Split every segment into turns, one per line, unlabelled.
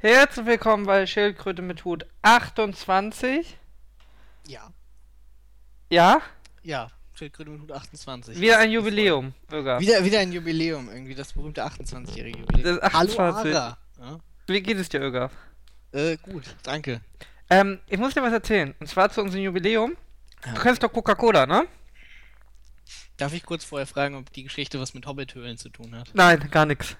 Herzlich willkommen bei Schildkröte mit Hut 28.
Ja.
Ja?
Ja, Schildkröte mit Hut 28.
Wieder ein Jubiläum, Bürger.
Wieder, wieder ein Jubiläum, irgendwie das berühmte 28-jährige Jubiläum.
Das 28.
Hallo. Ja?
Wie geht es dir, Öger?
Äh, gut, danke.
Ähm, ich muss dir was erzählen. Und zwar zu unserem Jubiläum.
Ja.
Du kennst doch Coca-Cola, ne?
Darf ich kurz vorher fragen, ob die Geschichte was mit Hobbithöhlen zu tun hat?
Nein, gar nix.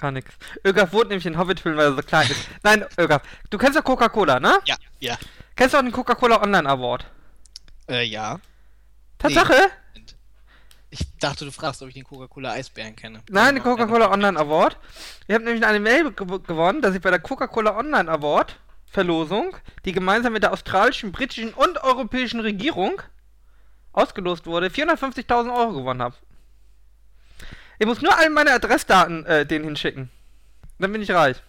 Gar nix. Ögaf wohnt nämlich in Hobbithüllen, weil er so klein ist. Nein, Ögaf, du kennst doch Coca-Cola, ne?
Ja. Ja.
Kennst du auch den Coca-Cola Online Award?
Äh, ja.
Tatsache?
Ich dachte, du fragst, ob ich den Coca-Cola Eisbären kenne.
Nein, den Coca-Cola Online Award. Ich habe nämlich eine Mail gew gewonnen, dass ich bei der Coca-Cola Online Award Verlosung, die gemeinsam mit der australischen, britischen und europäischen Regierung ausgelost wurde, 450.000 Euro gewonnen habe. Ich muss nur all meine Adressdaten äh, denen hinschicken. Dann bin ich reich.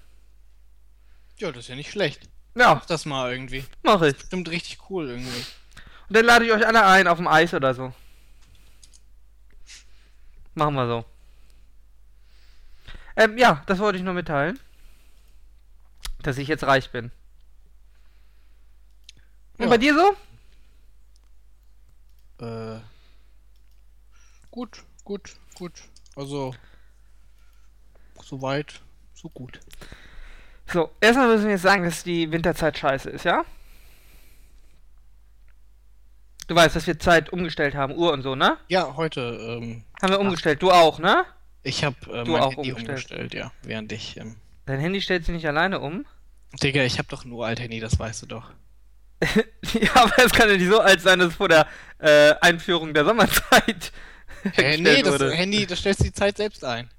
Ja, das ist ja nicht schlecht.
Ja,
Mach das mal irgendwie.
mache ich.
Stimmt richtig cool irgendwie.
Und dann lade ich euch alle ein auf dem Eis oder so. Machen wir so. Ähm, ja, das wollte ich nur mitteilen. Dass ich jetzt reich bin. Und
Ja.
bei dir so?
Äh. Gut, gut, gut. Also. Soweit, so gut.
So, erstmal müssen wir jetzt sagen, dass die Winterzeit scheiße ist, ja? Du weißt, dass wir Zeit umgestellt haben, Uhr und so, ne?
Ja, heute, ähm,
Haben wir umgestellt. Du auch, ne?
ich habe äh,
Du
mein
auch
Handy
umgestellt.
umgestellt. ja. Während ich, ähm,
Dein Handy stellt sich nicht alleine um.
Digga, ich habe doch ein Uralt-Handy, das weißt du doch.
ja, aber es kann ja nicht so alt sein, dass es vor der äh, Einführung der Sommerzeit
Äh, nee, das
wurde.
Handy, das stellst du die Zeit selbst ein.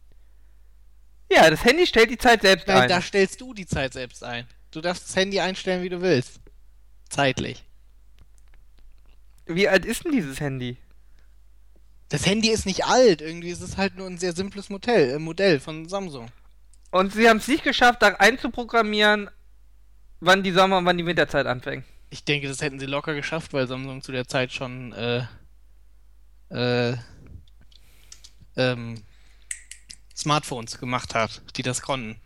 Ja, das Handy stellt die Zeit selbst
Nein,
ein.
da stellst du die Zeit selbst ein. Du darfst das Handy einstellen, wie du willst. Zeitlich.
Wie alt ist denn dieses Handy?
Das Handy ist nicht alt, irgendwie ist es halt nur ein sehr simples Modell, äh, Modell von Samsung.
Und sie haben es nicht geschafft, da einzuprogrammieren, wann die Sommer- und wann die Winterzeit anfängt.
Ich denke, das hätten sie locker geschafft, weil Samsung zu der Zeit schon äh, äh, ähm, Smartphones gemacht hat, die das konnten.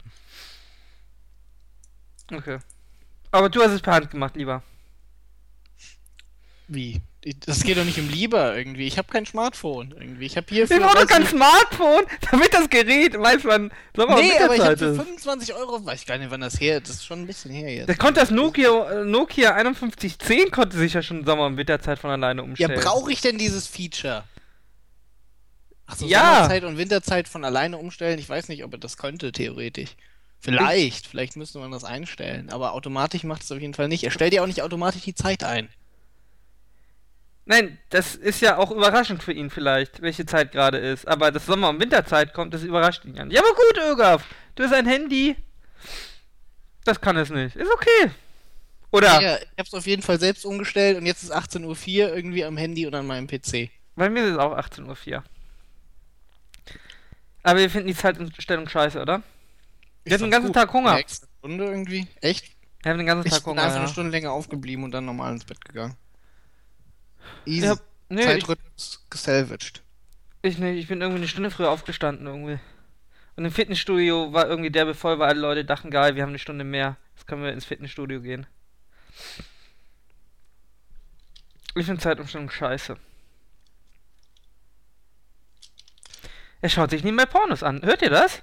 Okay. Aber du hast es per Hand gemacht, lieber.
Wie? Ich- Das geht doch nicht um lieber irgendwie. Ich habe kein Smartphone irgendwie. Ich habe hier
Wir
für,
brauchen
weiß
kein Smartphone, damit das Gerät weiß, wann Sommer- und
Nee, aber ich habe
Winterzeit
für
ist.
25 Euro, weiß ich gar nicht, wann das her ist. Das ist schon ein bisschen her jetzt.
Das konnte das Nokia, äh, Nokia 5110 konnte sich ja schon Sommer- und Winterzeit von alleine
Ja,
umstellen.
brauche ich denn dieses Feature? Achso,
Ja.
Sommerzeit und Winterzeit von alleine umstellen? Ich weiß nicht, ob er das könnte, theoretisch. Vielleicht, vielleicht müsste man das einstellen. Aber automatisch macht es auf jeden Fall nicht. Er stellt ja auch nicht automatisch die Zeit ein.
Nein, das ist ja auch überraschend für ihn vielleicht, welche Zeit gerade ist. Aber dass Sommer- und Winterzeit kommt, das überrascht ihn ja nicht. Ja, aber gut, Ögaf. Du hast ein Handy. Das kann es nicht. Ist okay. Oder?
Ja, ich habe es auf jeden Fall selbst umgestellt und jetzt ist 18.04 Uhr irgendwie am Handy und an meinem PC.
Bei mir ist es auch 18.04 Uhr. Aber wir finden die Zeitumstellung scheiße, oder? Wir hatten den ganzen Tag Hunger.
Eine extra Stunde irgendwie? Echt?
Wir haben den ganzen
Ich
Tag
bin
Hunger.
einfach eine
Ja.
Stunde länger aufgeblieben und dann normal ins Bett gegangen. Easy.
Ja, nee, ich,
Zeitrhythmus gesalvaged.
ich nicht. Ich bin irgendwie eine Stunde früher aufgestanden irgendwie. Und im Fitnessstudio war irgendwie derbe voll, weil alle Leute dachten, geil, wir haben eine Stunde mehr. Jetzt können wir ins Fitnessstudio gehen. Ich finde Zeitumstellung scheiße. Er schaut sich nie mehr Pornos an. Hört ihr das?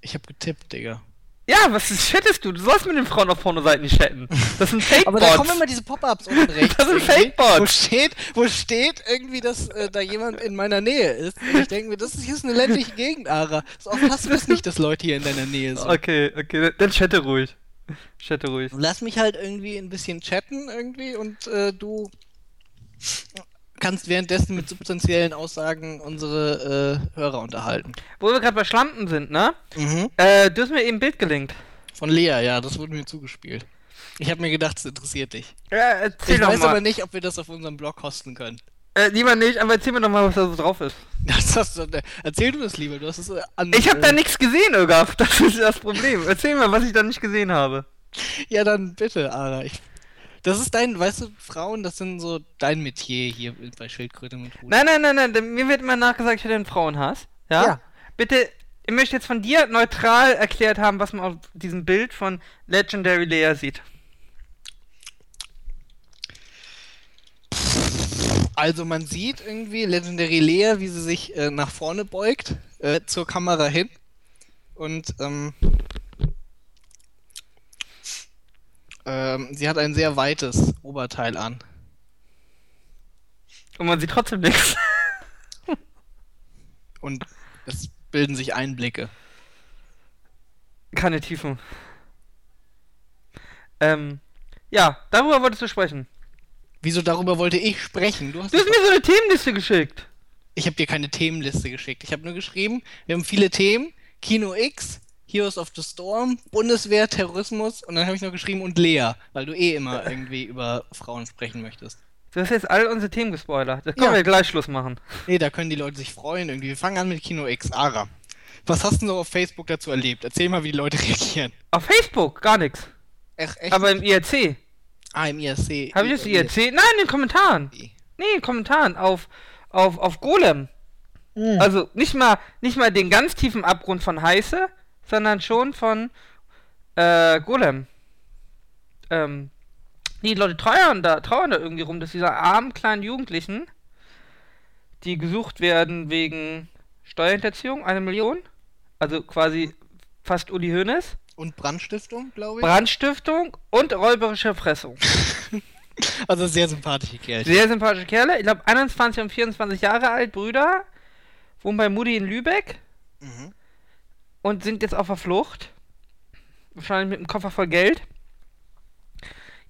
Ich habe getippt, Digga.
Ja, was chattest du? Du sollst mit den Frauen auf Pornoseiten nicht chatten. Das sind Fake-Bots.
Aber da kommen immer diese Pop-Ups unten rechts.
Das sind Fake-Bots.
Wo steht, wo steht irgendwie, dass äh, da jemand in meiner Nähe ist. Und ich denke mir, das ist hier ist eine ländliche Gegend, Ara. So oft hast du es nicht, dass Leute hier in deiner Nähe sind.
Okay, okay, dann chatte ruhig. Chatte ruhig.
Lass mich halt irgendwie ein bisschen chatten irgendwie und äh, du kannst währenddessen mit substanziellen Aussagen unsere äh, Hörer unterhalten.
Wo wir gerade bei Schlampen sind, ne?
Mhm.
Äh, du hast mir eben ein Bild gelinkt.
Von Lea, ja, das wurde mir zugespielt. Ich habe mir gedacht, es interessiert dich.
Ja, erzähl
Ich
doch
weiß
mal.
aber nicht, ob wir das auf unserem Blog hosten können.
Äh, lieber nicht, aber erzähl mir doch mal, was da so drauf ist.
Das hast du, erzähl du das lieber, du hast es äh, an.
Ich habe
äh,
da nichts gesehen, Ögaf. Das ist das Problem. Erzähl mir, was ich da nicht gesehen habe.
Ja, dann bitte, Ara. Ich, das ist dein, weißt du, Frauen, das sind so dein Metier hier bei Schildkröte mit Hut.
Nein, nein, nein, nein. Mir wird immer nachgesagt, ich hätte einen Frauenhass. Ja?
Ja.
Bitte ich möchte jetzt von dir neutral erklärt haben, was man auf diesem Bild von Legendary Leia sieht.
Also man sieht irgendwie Legendary Leia, wie sie sich äh, nach vorne beugt, äh, zur Kamera hin. Und ähm, ähm, sie hat ein sehr weites Oberteil an.
Und man sieht trotzdem nichts.
Und es bilden sich Einblicke.
Keine Tiefen. Ähm, ja, darüber wolltest du sprechen.
Wieso darüber wollte ich sprechen? Du hast
Du hast mir so eine Themenliste geschickt.
Ich habe dir keine Themenliste geschickt. Ich habe nur geschrieben, wir haben viele Themen. Kino X, Heroes of the Storm, Bundeswehr, Terrorismus und dann habe ich noch geschrieben und Lea, weil du eh immer irgendwie über Frauen sprechen möchtest.
Du hast jetzt all unsere Themen gespoilert. Da können
Ja.
wir gleich Schluss machen.
Nee, da können die Leute sich freuen irgendwie. Wir fangen an mit Kino X. Ara, was hast du so auf Facebook dazu erlebt? Erzähl mal, wie die Leute reagieren.
Auf Facebook gar nichts.
Echt? echt?
Aber im IRC.
ah, im IRC.
Habe ich das IRC? Nein, in den Kommentaren. Nee, in den Kommentaren. Auf, auf, auf Golem.
Hm.
Also nicht mal, nicht mal den ganz tiefen Abgrund von Heiße, sondern schon von äh, Golem. Ähm, die Leute trauern da, trauern da irgendwie rum, dass diese armen kleinen Jugendlichen, die gesucht werden wegen Steuerhinterziehung, eine Million, also quasi fast Uli Hoeneß,
Und Brandstiftung, glaube ich.
Brandstiftung und räuberische Erpressung.
also sehr sympathische Kerlchen.
Sehr sympathische Kerle, ich glaube 21 und 24 Jahre alt, Brüder, wohnen bei Mutti in Lübeck
Mhm.
Und sind jetzt auf der Flucht. Wahrscheinlich mit einem Koffer voll Geld.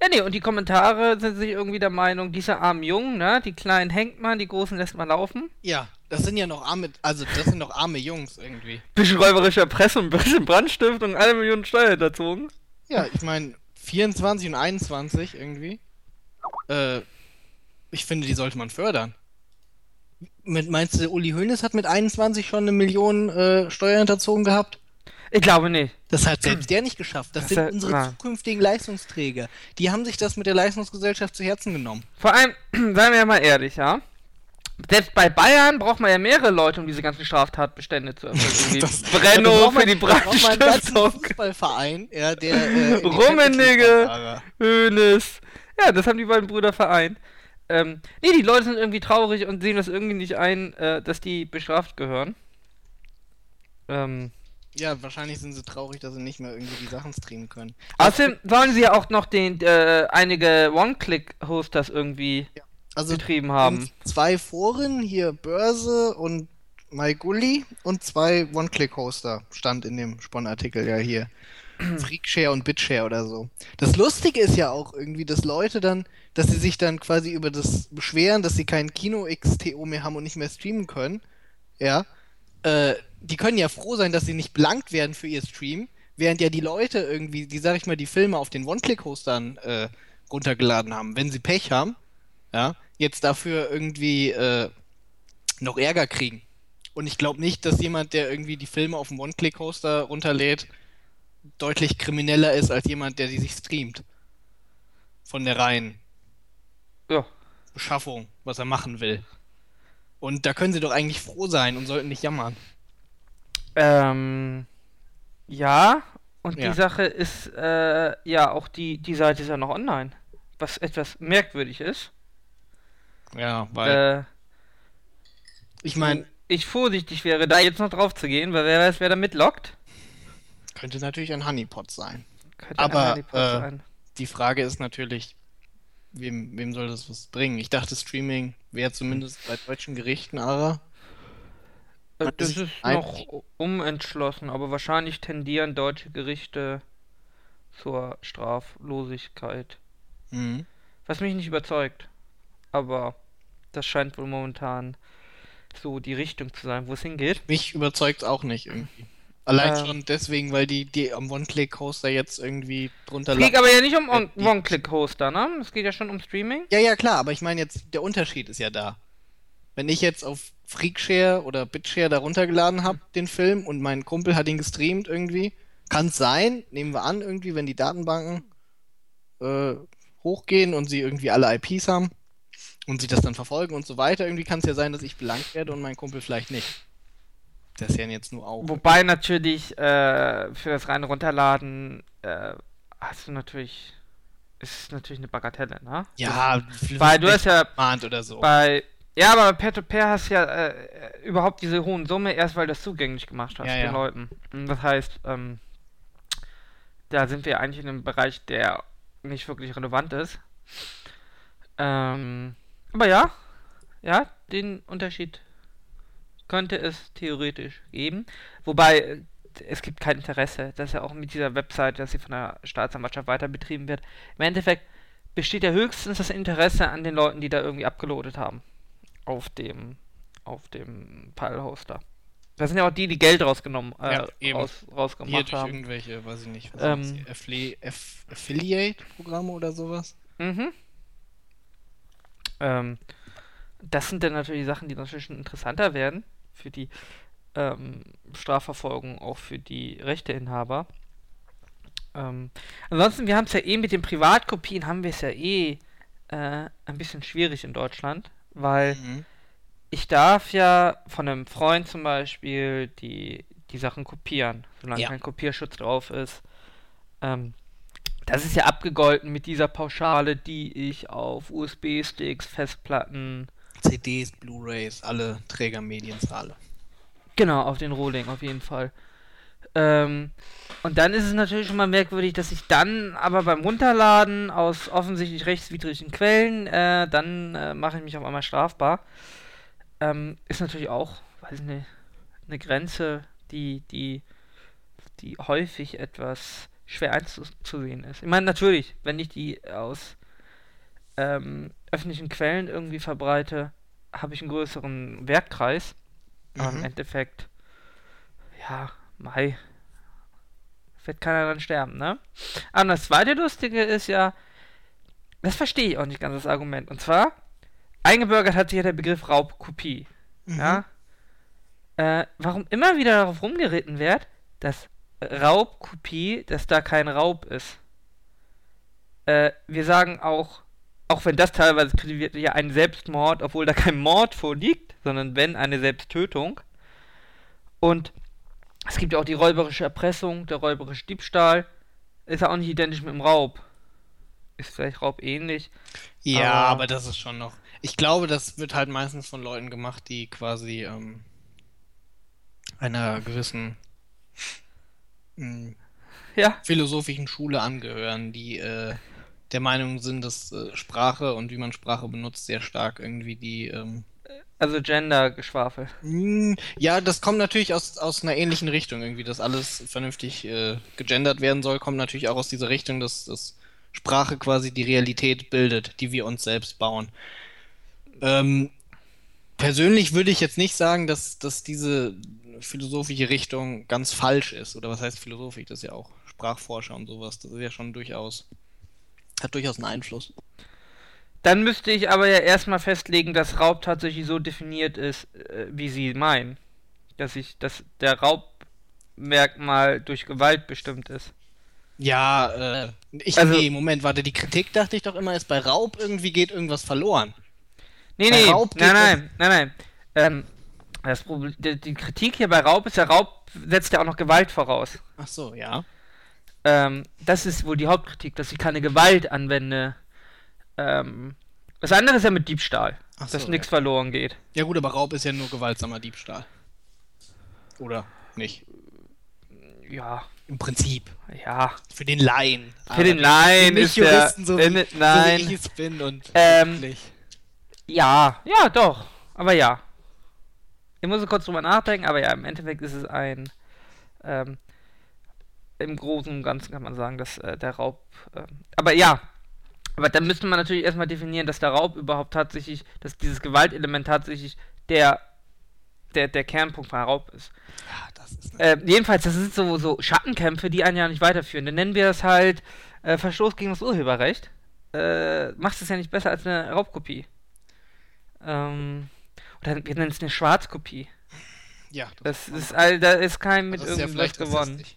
Ja, nee, und die Kommentare sind sich irgendwie der Meinung, diese armen Jungen, ne, die kleinen hängt man, die großen lässt man laufen.
Ja, das sind ja noch arme, also das sind noch arme Jungs irgendwie.
Bisschen räuberische Erpressung, bisschen Brandstiftung, eine Million Steuer hinterzogen.
Ja, ich meine, 24 und 21 irgendwie. Äh, ich finde, die sollte man fördern. Mit, meinst du, Uli Hoeneß hat mit 21 schon eine Million äh, Steuern hinterzogen gehabt?
Ich glaube nicht.
Das hat selbst der nicht geschafft. Das,
Das
sind unsere
nein.
zukünftigen Leistungsträger. Die haben sich das mit der Leistungsgesellschaft zu Herzen genommen.
Vor allem, seien wir ja mal ehrlich, ja. Selbst bei Bayern braucht man ja mehrere Leute, um diese ganzen Straftatbestände zu erfüllen.
Das-
Brenno für die Brandstiftung.
Fußballverein, ja, der äh,
Rummenigge. Hönes. Ja, das haben die beiden Brüder vereint. Ähm, nee, die Leute sind irgendwie traurig und sehen das irgendwie nicht ein, äh, dass die bestraft gehören. Ähm,
Ja, wahrscheinlich sind sie traurig, dass sie nicht mehr irgendwie die Sachen streamen können.
außerdem sollen sie ja auch noch den, äh, einige One-Click-Hosters irgendwie
Also
betrieben haben.
zwei Foren, hier Börse und MyGully und zwei One-Click-Hoster stand in dem Spon-Artikel ja hier. Freakshare und Bitshare oder so. Das Lustige ist ja auch irgendwie, dass Leute dann, dass sie sich dann quasi über das beschweren, dass sie kein Kino XTO mehr haben und nicht mehr streamen können. Ja. Äh, die können ja froh sein, dass sie nicht belangt werden für ihr Stream, während ja die Leute irgendwie, die sag ich mal, die Filme auf den One-Click-Hostern äh, runtergeladen haben, wenn sie Pech haben, ja, jetzt dafür irgendwie äh, noch Ärger kriegen. Und ich glaube nicht, dass jemand, der irgendwie die Filme auf dem One-Click-Hoster runterlädt, deutlich krimineller ist als jemand, der die sich streamt. Von der reinen
Ja.
Beschaffung, was er machen will. Und da können sie doch eigentlich froh sein und sollten nicht jammern.
Ähm, ja, und
Ja.
die Sache ist, äh, ja, auch die, die Seite ist ja noch online. Was etwas merkwürdig ist.
Ja, weil
Äh,
ich meine,
ich vorsichtig wäre, da jetzt noch drauf zu gehen, weil wer weiß, wer da mitlockt.
Könnte natürlich ein Honeypot sein.
Könnte
Aber,
ein Honeypot
äh,
sein.
Die Frage ist natürlich, wem, wem soll das was bringen? Ich dachte, Streaming wäre zumindest bei deutschen Gerichten, aber
Äh, Das
ist
ist noch umentschlossen, aber wahrscheinlich tendieren deutsche Gerichte zur Straflosigkeit.
mhm.
Was mich nicht überzeugt. Aber das scheint wohl momentan so die Richtung zu sein, wo es hingeht.
mich überzeugt auch nicht irgendwie. Allein
Ähm.
schon deswegen, weil die, die am One-Click-Hoster jetzt irgendwie drunter
Es geht aber ja nicht um
Äh,
One-Click-Hoster, ne? Es geht ja schon um Streaming.
Ja, ja, klar, aber ich meine jetzt, der Unterschied ist ja da. Wenn ich jetzt auf Freakshare oder Bitshare da runtergeladen habe, den Film, und mein Kumpel hat ihn gestreamt irgendwie, kann es sein, nehmen wir an, irgendwie, wenn die Datenbanken äh, hochgehen und sie irgendwie alle IPs haben und sie das dann verfolgen und so weiter, irgendwie kann es ja sein, dass ich belangt werde und mein Kumpel vielleicht nicht. Das ja jetzt nur auch.
Wobei natürlich äh, für das reine Runterladen äh, hast du natürlich ist natürlich eine Bagatelle, ne?
Ja,
Weil du hast ja
oder so.
bei ja, aber Peer-to-Peer hast du ja äh, überhaupt diese hohen Summe erst, weil du das zugänglich gemacht hast
Ja,
den
ja.
Leuten. Das heißt, ähm, da sind wir eigentlich in einem Bereich, der nicht wirklich relevant ist. Ähm, aber ja, ja, den Unterschied könnte es theoretisch geben. Wobei äh, es gibt kein Interesse. Das ist ja auch mit dieser Website, dass sie von der Staatsanwaltschaft weiter betrieben wird. Im Endeffekt besteht ja höchstens das Interesse an den Leuten, die da irgendwie abgeloadet haben. Auf dem, auf dem File-Hoster. Das sind ja auch die, die Geld rausgenommen, äh,
Ja, eben.
raus,
Hier
rausgemacht
durch
haben.
irgendwelche, weiß ich nicht, was
Ähm.
hier? Affiliate-Programme oder sowas?
Mhm. Ähm, das sind dann natürlich Sachen, die natürlich schon interessanter werden für die ähm, Strafverfolgung, auch für die Rechteinhaber. Ähm, ansonsten, wir haben es ja eh mit den Privatkopien, haben wir es ja eh äh, ein bisschen schwierig in Deutschland, weil
Mhm.
ich darf ja von einem Freund zum Beispiel die, die Sachen kopieren, solange
Ja.
kein Kopierschutz drauf ist. Ähm, das ist ja abgegolten mit dieser Pauschale, die ich auf USB-Sticks, Festplatten,
CDs, Blu-rays, alle Trägermedien zahle.
genau, auf den Rohling auf jeden Fall. Ähm, und dann ist es natürlich schon mal merkwürdig, dass ich dann aber beim Runterladen aus offensichtlich rechtswidrigen Quellen, äh, dann äh, mache ich mich auf einmal strafbar. Ähm, ist natürlich auch, weiß ich nicht, eine Grenze, die, die, die häufig etwas schwer einzusehen ist. Ich meine, natürlich, wenn ich die aus ähm, öffentlichen Quellen irgendwie verbreite, habe ich einen größeren Werkkreis. Aber im
Mhm.
Endeffekt, ja, Mai, wird keiner dann sterben, ne? Aber das zweite Lustige ist ja, das verstehe ich auch nicht ganz, das Argument. Und zwar, eingebürgert hat sich ja der Begriff Raubkopie.
Mhm.
Ja? Äh, warum immer wieder darauf rumgeritten wird, dass Raubkopie, dass da kein Raub ist. Äh, wir sagen auch, auch wenn das teilweise kritisiert wird, ja ein Selbstmord, obwohl da kein Mord vorliegt, sondern wenn eine Selbsttötung. Und es gibt ja auch die räuberische Erpressung, der räuberische Diebstahl. Ist ja auch nicht identisch mit dem Raub. Ist vielleicht Raub ähnlich.
Ja,
Aber-
aber das ist schon noch. Ich glaube, das wird halt meistens von Leuten gemacht, die quasi ähm, einer gewissen mh,
Ja,
philosophischen Schule angehören, die äh, der Meinung sind, dass äh, Sprache und wie man Sprache benutzt sehr stark irgendwie die. Ähm,
also Gender-Geschwafel.
mh, ja, das kommt natürlich aus, aus einer ähnlichen Richtung irgendwie, dass alles vernünftig äh, gegendert werden soll, kommt natürlich auch aus dieser Richtung, dass, dass Sprache quasi die Realität bildet, die wir uns selbst bauen. Ähm, persönlich würde ich jetzt nicht sagen, dass, dass diese philosophische Richtung ganz falsch ist. Oder was heißt philosophisch? Das ist ja auch Sprachforscher und sowas. Das ist ja schon durchaus, hat durchaus einen Einfluss.
Dann müsste ich aber ja erstmal festlegen, dass Raub tatsächlich so definiert ist, äh, wie sie meinen. Dass ich, dass der Raubmerkmal durch Gewalt bestimmt ist.
Ja, äh, ich,
Also-
nee, Moment, warte, die Kritik dachte ich doch immer, ist bei Raub irgendwie geht irgendwas verloren.
Nee,
Bei
nee,
Raub
nein, nein, nein, nein. Ähm, das Problem, die, die Kritik hier bei Raub ist ja, Raub setzt ja auch noch Gewalt voraus.
Ach so, ja.
Ähm, das ist wohl die Hauptkritik, dass ich keine Gewalt anwende. Ähm, das andere ist ja mit Diebstahl,
Ach
dass
so,
nichts verloren geht.
Ja gut, aber Raub ist ja nur gewaltsamer Diebstahl. Oder nicht?
Ja,
Im Prinzip.
ja.
Für den Laien.
Für den Laien ist der,
Nicht-Juristen, so,
äh,
wie,
ne-
so
nein,
wie ich es bin und
Ähm,
wirklich.
Ja, ja, doch. Aber ja. Ich muss kurz drüber nachdenken, aber ja, im Endeffekt ist es ein. Ähm, Im Großen und Ganzen kann man sagen, dass äh, der Raub. ähm, aber ja. Aber dann müsste man natürlich erstmal definieren, dass der Raub überhaupt tatsächlich, dass dieses Gewaltelement tatsächlich der, der, der Kernpunkt von Raub ist.
Ja, das ist
Äh, jedenfalls, das sind so, so Schattenkämpfe, die einen ja nicht weiterführen. Dann nennen wir das halt äh, Verstoß gegen das Urheberrecht. Äh, macht es ja nicht besser als eine Raubkopie. Ähm, oder wir nennen es eine Schwarzkopie.
ja,
Das ist, all, da ist kein mit
das ist ja
irgendwas
vielleicht
gewonnen.
rassistisch.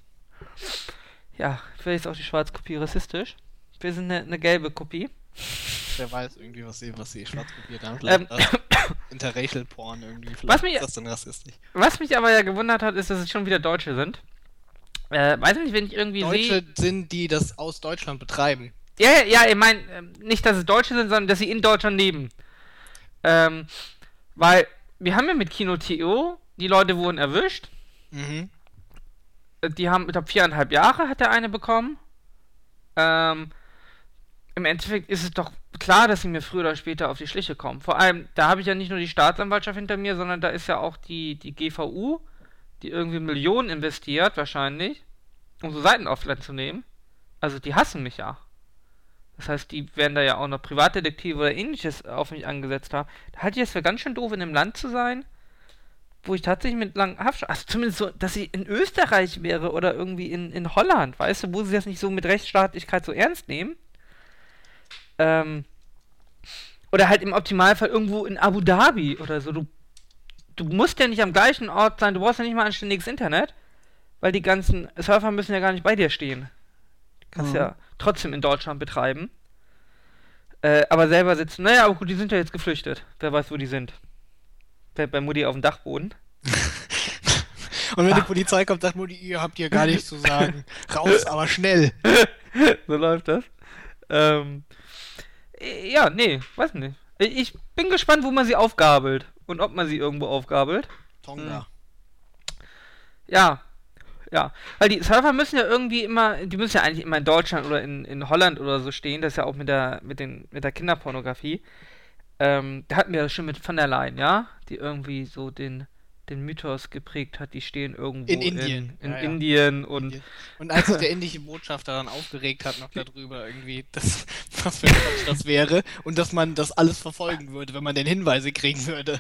Ja, vielleicht ist auch die Schwarzkopie rassistisch. Wir sind eine, eine gelbe Kopie.
Wer weiß irgendwie, was sie, was sie schwarz kopiert haben.
Ähm,
Vielleicht, Interracial Porn irgendwie. Vielleicht
Was mich-
ist das dann rassistisch.
Was mich aber ja gewundert hat, ist, dass es schon wieder Deutsche sind. Äh, weiß nicht, wenn ich irgendwie sehe.
Deutsche sind, die das aus Deutschland betreiben.
Ja, ja, ja, ich meine, ähm, nicht, dass es Deutsche sind, sondern dass sie in Deutschland leben. Ähm, weil wir haben ja mit Kino TO, die Leute wurden erwischt.
Mhm.
Die haben, ich glaube, viereinhalb Jahre hat der eine bekommen. Ähm, Im Endeffekt ist es doch klar, dass sie mir früher oder später auf die Schliche kommen. Vor allem, da habe ich ja nicht nur die Staatsanwaltschaft hinter mir, sondern da ist ja auch die, die GVU, die irgendwie Millionen investiert, wahrscheinlich, um so Seiten offline zu nehmen. Also die hassen mich ja. Das heißt, die werden da ja auch noch Privatdetektive oder ähnliches auf mich angesetzt haben. Da halte ich es für ganz schön doof, in einem Land zu sein, wo ich tatsächlich mit langen Haftstrafen, also zumindest so, dass sie in Österreich wäre oder irgendwie in, in Holland, weißt du, wo sie das nicht so mit Rechtsstaatlichkeit so ernst nehmen. Ähm, oder halt im Optimalfall irgendwo in Abu Dhabi oder so. Du, du musst ja nicht am gleichen Ort sein, du brauchst ja nicht mal anständiges Internet, weil die ganzen Surfer müssen ja gar nicht bei dir stehen. Du kannst
Mhm.
ja trotzdem in Deutschland betreiben. Äh, aber selber sitzen, naja, aber gut, die sind ja jetzt geflüchtet. Wer weiß, wo die sind. Bei, bei Mutti auf dem Dachboden.
Und wenn die. Polizei kommt, sagt Mutti, ihr habt hier gar nichts zu sagen. Raus, aber schnell.
so läuft das. Ähm, äh, ja, nee, weiß nicht. Ich ich bin gespannt, wo man sie aufgabelt. Und ob man sie irgendwo aufgabelt.
Tonga.
Ja. Ja. Weil die Server müssen ja irgendwie immer, die müssen ja eigentlich immer in Deutschland oder in, in Holland oder so stehen. Das ist ja auch mit der, mit den, mit der Kinderpornografie. Ähm, da hatten wir das schon mit von der Leyen, ja? Die irgendwie so den, den Mythos geprägt hat, die stehen irgendwo
In Indien.
in, in
Ja, ja.
Indien und
Und als sich der indische Botschafter dann aufgeregt hat noch darüber irgendwie, dass, was für ein Quatsch das wäre und dass man das alles verfolgen würde, wenn man denn Hinweise kriegen würde.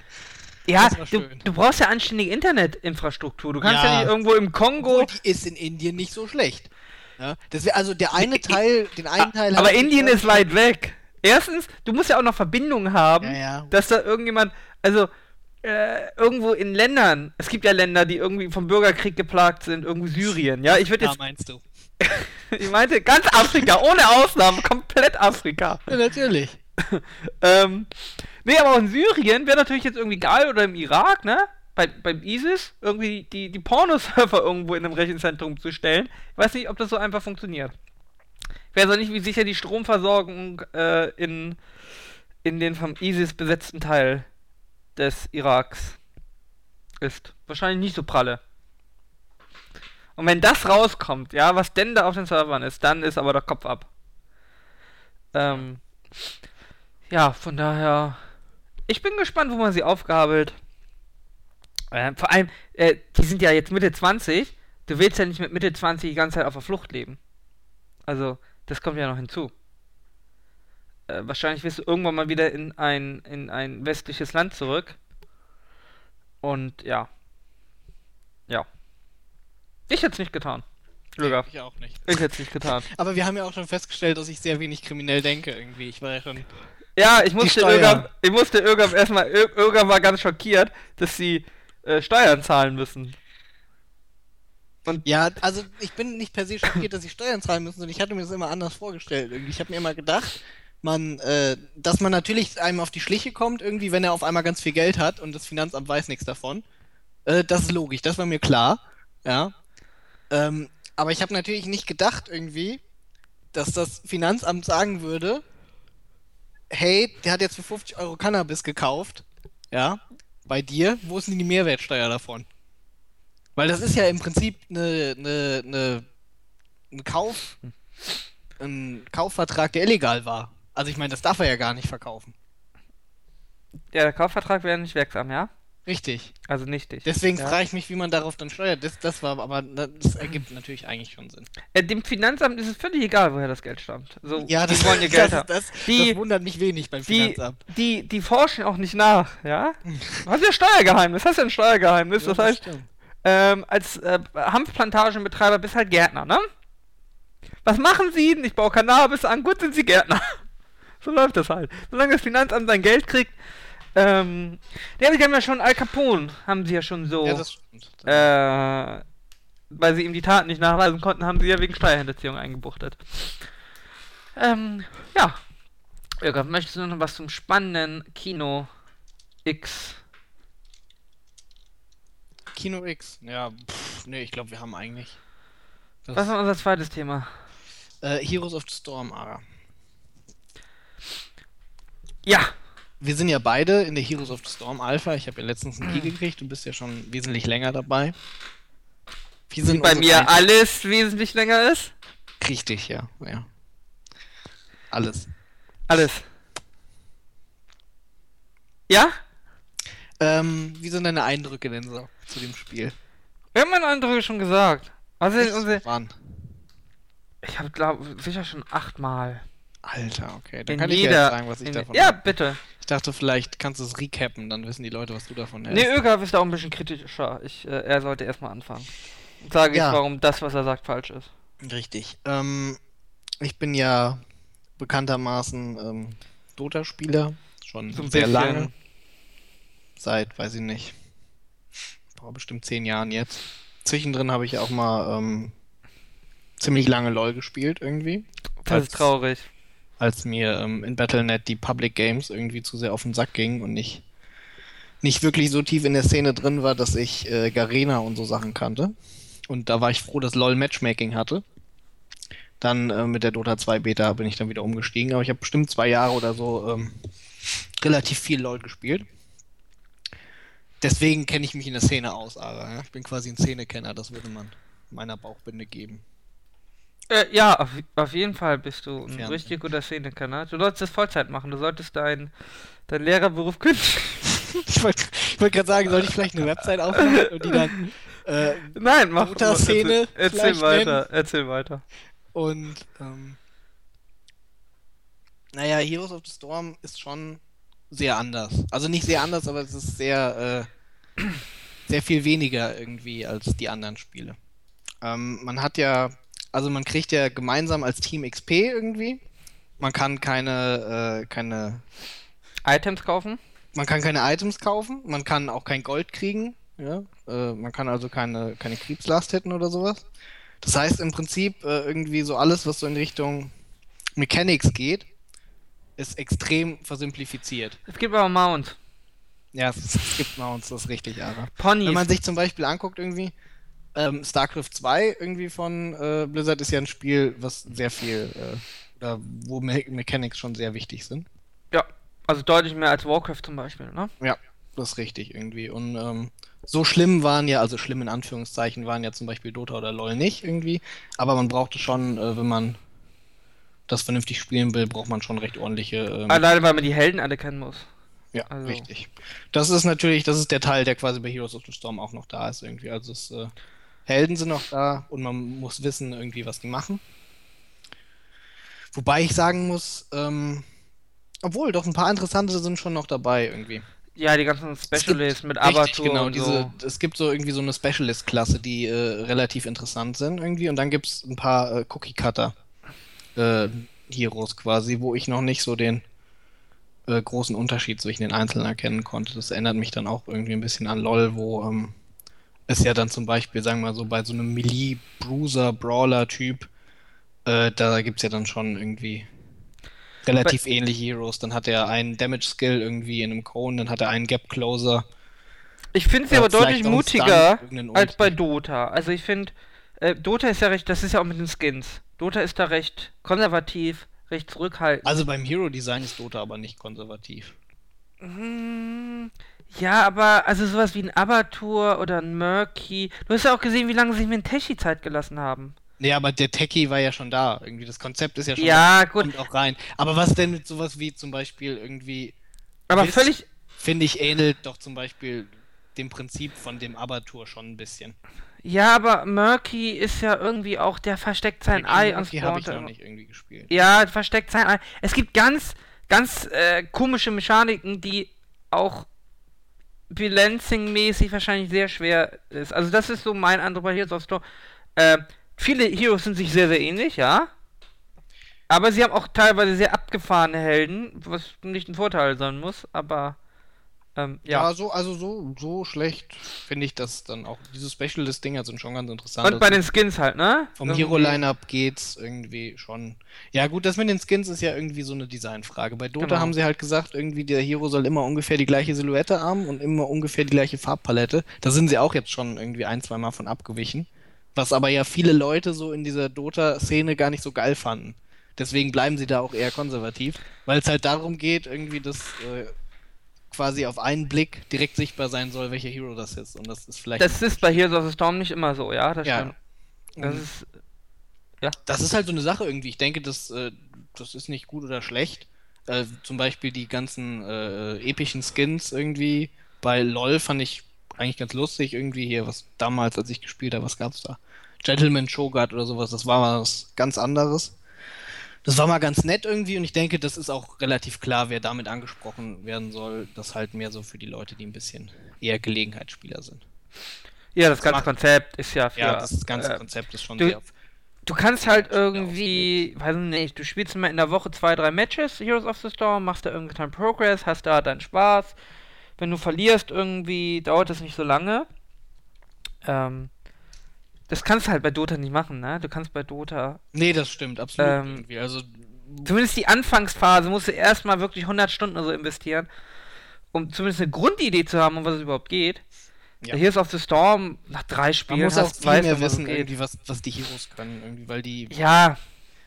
Ja, du, du brauchst ja anständige Internetinfrastruktur. Du kannst ja,
Ja.
nicht irgendwo im Kongo.
Obwohl, die ist in Indien nicht so schlecht. Ja, das wäre also der eine Teil, den einen Teil.
aber Indien ist weit weg. Erstens, du musst ja auch noch Verbindungen haben, dass da irgendjemand, also äh, irgendwo in Ländern, es gibt ja Länder, die irgendwie vom Bürgerkrieg geplagt sind, irgendwie Syrien, ja. Ich würde
Ja,
jetzt,
meinst du?
ich meinte ganz Afrika, ohne Ausnahme, komplett Afrika.
Ja, natürlich.
Ähm, nee, aber auch in Syrien wäre natürlich jetzt irgendwie geil oder im Irak, ne? Bei, beim ISIS irgendwie die, die Pornosurfer irgendwo in einem Rechenzentrum zu stellen. Ich weiß nicht, ob das so einfach funktioniert. Ich weiß auch nicht, wie sicher die Stromversorgung äh, in, in den vom ISIS besetzten Teil des Iraks ist. Wahrscheinlich nicht so pralle. Und wenn das rauskommt, ja, was denn da auf den Servern ist, dann ist aber der Kopf ab. Ähm, ja, von daher. Ich bin gespannt, wo man sie aufgabelt. Ähm, vor allem, äh, die sind ja jetzt Mitte 20. Du willst ja nicht mit Mitte 20 die ganze Zeit auf der Flucht leben. Also, das kommt ja noch hinzu. Äh, wahrscheinlich wirst du irgendwann mal wieder in ein, in ein westliches Land zurück. Und ja. Ja. Ich hätte es nicht getan. Lüger.
Ich auch nicht.
Ich hätte es nicht getan.
Aber wir haben ja auch schon festgestellt, dass ich sehr wenig kriminell denke irgendwie. Ich war ja schon.
Ja, ich musste. Irgam, ich musste Irgam erstmal, Ir- Irgam war ganz schockiert, dass sie äh, Steuern zahlen müssen.
Ja, also ich bin nicht per se schockiert, dass ich Steuern zahlen müssen, sondern ich hatte mir das immer anders vorgestellt. Irgendwie. Ich habe mir immer gedacht, man, äh, dass man natürlich einem auf die Schliche kommt, irgendwie, wenn er auf einmal ganz viel Geld hat und das Finanzamt weiß nichts davon. Äh, das ist logisch, das war mir klar. Ja. Ähm, aber ich habe natürlich nicht gedacht, irgendwie, dass das Finanzamt sagen würde, hey, der hat jetzt für 50 Euro Cannabis gekauft. Ja. Bei dir, wo ist denn die Mehrwertsteuer davon? Weil das ist ja im Prinzip eine, eine, eine, ein Kauf, ein Kaufvertrag, der illegal war. Also ich meine, das darf er ja gar nicht verkaufen.
Ja, der Kaufvertrag wäre nicht wirksam, ja?
Richtig.
Also nichtig.
Deswegen
ja.
frage ich mich, wie man darauf dann steuert. Das, das war aber, das ergibt natürlich eigentlich schon Sinn.
Äh, dem Finanzamt ist es völlig egal, woher das Geld stammt. So,
Ja,
die
das,
wollen ihr Geld
das, das,
Die-
das wundert mich wenig beim
Die,
Finanzamt.
die, die forschen auch nicht nach, ja? Du hast ja Steuergeheimnis, hast ja ein Steuergeheimnis.
Ja,
das heißt, ähm, als äh, Hanfplantagenbetreiber bist halt Gärtner, ne? Was machen sie? Ich baue Cannabis an, gut sind sie Gärtner. So läuft das halt. Solange das Finanzamt sein Geld kriegt, ähm, ja, die haben ja schon Al Capone, haben sie ja schon so,
Ja, das stimmt.
äh, weil sie ihm die Taten nicht nachweisen konnten, haben sie ja wegen Steuerhinterziehung eingebuchtet. Ähm, ja. Irga, möchtest du noch was zum spannenden Kino X.
Kino X. Ja, pff, nee, ich glaube, wir haben eigentlich.
Was war unser zweites Thema?
Äh, Heroes of the Storm, Ara.
Ja,
Wir sind ja beide in der Heroes of the Storm Alpha. Ich habe ja letztens einen Key gekriegt. Du bist ja schon wesentlich länger dabei. Wie sind
bei mir
Ein-
alles wesentlich länger ist.
Richtig, ja. ja. Alles.
Alles. Ja?
Ähm, wie sind deine Eindrücke denn so zu dem Spiel?
Wir haben meine Eindrücke schon gesagt. Also unsere,
Wann?
ich habe glaube sicher schon achtmal.
Alter, okay. Dann
In
kann ich
jeder.
ja jetzt sagen, was ich davon
ja,
halte.
bitte.
Ich dachte, vielleicht kannst du es recappen, dann wissen die Leute, was du davon hältst.
Nee, Ögaf ist da auch ein bisschen kritischer. Ich, äh, er sollte erstmal anfangen. Sage
Ja.
ich, warum das, was er sagt, falsch ist.
Richtig. Ähm, ich bin ja bekanntermaßen ähm, Dota-Spieler. Schon
So
sehr
bisschen.
lange. Seit, weiß ich nicht, boah, bestimmt zehn Jahren jetzt. Zwischendrin habe ich auch mal ähm, ziemlich lange LOL gespielt irgendwie.
Das
Als-
ist traurig.
Als mir ähm, in Battle.net die Public Games irgendwie zu sehr auf den Sack gingen und ich nicht wirklich so tief in der Szene drin war, dass ich äh, Garena und so Sachen kannte. Und da war ich froh, dass LOL Matchmaking hatte. Dann äh, mit der Dota 2 Beta bin ich dann wieder umgestiegen, aber ich habe bestimmt zwei Jahre oder so ähm, relativ viel LOL gespielt. Deswegen kenne ich mich in der Szene aus, Ara. Ich bin quasi ein Szenekenner, das würde man meiner Bauchbinde geben.
Äh, ja, auf, auf jeden Fall bist du ein
Fernsehen.
richtig guter Szenekenner. Du solltest das Vollzeit machen. Du solltest deinen dein Lehrerberuf kündigen.
Ich wollte wollt gerade sagen, sollte ich vielleicht eine Website aufmachen und die dann äh,
Nein, mach
Dota-Szene
Erzähl, erzähl
vielleicht
weiter. Erzähl weiter.
Und ähm, naja, Heroes of the Storm ist schon sehr anders. Also nicht sehr anders, aber es ist sehr, äh, sehr viel weniger irgendwie als die anderen Spiele. Ähm, man hat ja, also man kriegt ja gemeinsam als Team XP irgendwie. Man kann keine, äh, keine,
Items kaufen?
man kann keine Items kaufen. Man kann auch kein Gold kriegen. Ja, äh, man kann also keine, keine Kriegslast hätten oder sowas. Das heißt im Prinzip äh, irgendwie so alles, was so in Richtung Mechanics geht, ist extrem versimplifiziert.
Es gibt aber Mount.
Ja, es, es gibt Mounts, das ist richtig, aber.
Ponys.
Wenn man sich zum Beispiel anguckt, irgendwie, ähm, StarCraft 2 irgendwie von äh, Blizzard ist ja ein Spiel, was sehr viel, äh, oder wo Me Mechanics schon sehr wichtig sind.
ja, also deutlich mehr als Warcraft zum Beispiel, ne?
Ja, das ist richtig irgendwie. Und ähm, so schlimm waren ja, also schlimm in Anführungszeichen waren ja zum Beispiel Dota oder LOL nicht irgendwie. Aber man brauchte schon, äh, wenn man das vernünftig spielen will, braucht man schon recht ordentliche. Ähm,
Alleine, weil man die Helden alle kennen muss.
ja,
also-
richtig. Das ist natürlich, das ist der Teil, der quasi bei Heroes of the Storm auch noch da ist irgendwie. Also es, äh, Helden sind noch da und man muss wissen irgendwie, was die machen. Wobei ich sagen muss, ähm, obwohl doch ein paar interessante sind schon noch dabei irgendwie.
Ja, die ganzen Specialists mit Avatar
genau,
und
diese,
so.
es gibt so irgendwie so eine Specialist-Klasse, die äh, relativ interessant sind irgendwie und dann gibt es ein paar äh, Cookie-Cutter äh, quasi, wo ich noch nicht so den äh, großen Unterschied zwischen den Einzelnen erkennen konnte. Das erinnert mich dann auch irgendwie ein bisschen an LoL, wo ähm, es ja dann zum Beispiel, sagen wir mal so, bei so einem Melee, Bruiser, Brawler-Typ, äh, da gibt es ja dann schon irgendwie relativ ähnliche Heroes. Dann hat er einen Damage-Skill irgendwie in einem Cone, dann hat er einen Gap-Closer.
Ich finde sie
Ja,
aber deutlich mutiger
Stun,
als bei. Dota. Also ich finde, äh, Dota ist ja recht, das ist ja auch mit den Skins. Dota ist da recht konservativ, recht zurückhaltend.
Also beim Hero-Design ist Dota aber nicht konservativ.
Hm, ja, aber also sowas wie ein Abatur oder ein Murky. Du hast ja auch gesehen, wie lange sie sich mit Techi Zeit gelassen haben.
Nee, aber der Techie war ja schon da. Irgendwie das Konzept ist ja schon
Ja,
da.
gut.
Kommt auch rein. Aber was denn mit sowas wie zum Beispiel irgendwie,
Aber
Mist.
völlig.
finde ich, ähnelt doch zum Beispiel dem Prinzip von dem Abatur schon ein bisschen.
Ja, aber Murky ist ja irgendwie auch, der versteckt sein Ei und
habe ich noch nicht irgendwie gespielt.
Ja, versteckt sein Ei. Es gibt ganz, ganz äh, komische Mechaniken, die auch Balancing-mäßig wahrscheinlich sehr schwer ist. Also das ist so mein Eindruck bei Heroes of Storm. Äh, viele Heroes sind sich sehr, sehr ähnlich, ja. Aber sie haben auch teilweise sehr abgefahrene Helden, was nicht ein Vorteil sein muss, aber Ähm,
Ja,
ja.
so, also so, so schlecht finde ich das dann auch. Diese Specialist-Dinger sind schon ganz interessant.
Und bei
Also
den Skins halt, ne?
vom Hero-Lineup geht's irgendwie schon. Ja, gut, das mit den Skins ist ja irgendwie so eine Designfrage. Bei Dota
Genau.
haben sie halt gesagt, irgendwie der Hero soll immer ungefähr die gleiche Silhouette haben und immer ungefähr die gleiche Farbpalette. Da sind sie auch jetzt schon irgendwie ein, zwei Mal von abgewichen. Was aber ja viele Leute so in dieser Dota-Szene gar nicht so geil fanden. Deswegen bleiben sie da auch eher konservativ, weil es halt darum geht, irgendwie das äh, quasi auf einen Blick direkt sichtbar sein soll, welcher Hero das ist. Und das ist vielleicht.
Das ist bei Heroes of the Storm nicht immer so, ja, das
ja.
stimmt. Das
Und
ist,
das ist halt so eine Sache irgendwie. Ich denke, das, äh, das ist nicht gut oder schlecht. Äh, zum Beispiel die ganzen äh, epischen Skins irgendwie. Bei LOL fand ich eigentlich ganz lustig. Irgendwie hier, was damals, als ich gespielt habe, was gab's da? Gentleman Shogun oder sowas. Das war was ganz anderes. Das war mal ganz nett irgendwie und ich denke, das ist auch relativ klar, wer damit angesprochen werden soll. Das halt mehr so für die Leute, die ein bisschen eher Gelegenheitsspieler sind.
ja, das ganze
macht-
Konzept ist ja für.
Ja, das ganze
äh,
Konzept ist schon
du-
sehr.
Du kannst halt irgendwie, weiß nicht, du spielst immer in der Woche zwei, drei Matches, Heroes of the Storm, machst da irgendeinen Progress, hast da deinen Spaß. Wenn du verlierst irgendwie, dauert das nicht so lange. Ähm, das kannst du halt bei Dota nicht machen, ne? Du kannst bei Dota,
Nee, das stimmt, absolut
Ähm,
irgendwie. Also
zumindest die Anfangsphase, musst du erstmal wirklich 100 Stunden oder so investieren, um zumindest eine Grundidee zu haben, um was es überhaupt geht.
Ja.
Heroes of the Storm, nach drei Spielen
Man muss auch viel mehr
was
wissen,
geht.
irgendwie, was, was die Heroes können, irgendwie, weil die.
Ja,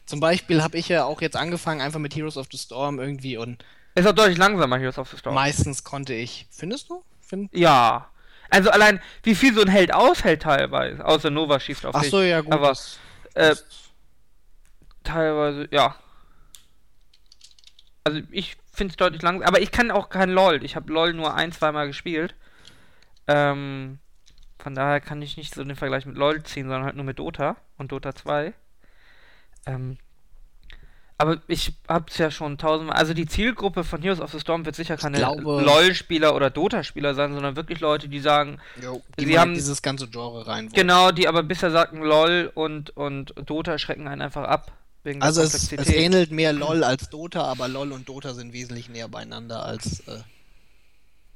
Zum Beispiel habe ich ja auch jetzt angefangen, einfach mit Heroes of the Storm irgendwie und
ist auch deutlich langsamer, Heroes of the Storm.
meistens konnte ich. Findest du? Find,
Ja. Also allein, wie viel so ein Held aushält teilweise. Außer Nova schießt auf
ach
dich.
so, ja, gut.
Aber äh, teilweise, ja. Also ich finde es deutlich langsamer. Aber ich kann auch kein LOL. Ich habe LOL nur ein, zweimal gespielt. Ähm, von daher kann ich nicht so den Vergleich mit LOL ziehen, sondern halt nur mit Dota und Dota 2. Ähm, aber ich hab's ja schon tausendmal. Also die Zielgruppe von Heroes of the Storm wird sicher keine LOL-Spieler oder Dota-Spieler sein, sondern wirklich Leute, die sagen,
jo,
sie
die mal
haben-
dieses ganze Genre rein wollen.
Genau, die aber bisher sagten, LOL und, und Dota schrecken einen einfach ab. Wegen der
Also es, es ähnelt mehr LOL als Dota, aber LOL und Dota sind wesentlich näher beieinander als, äh,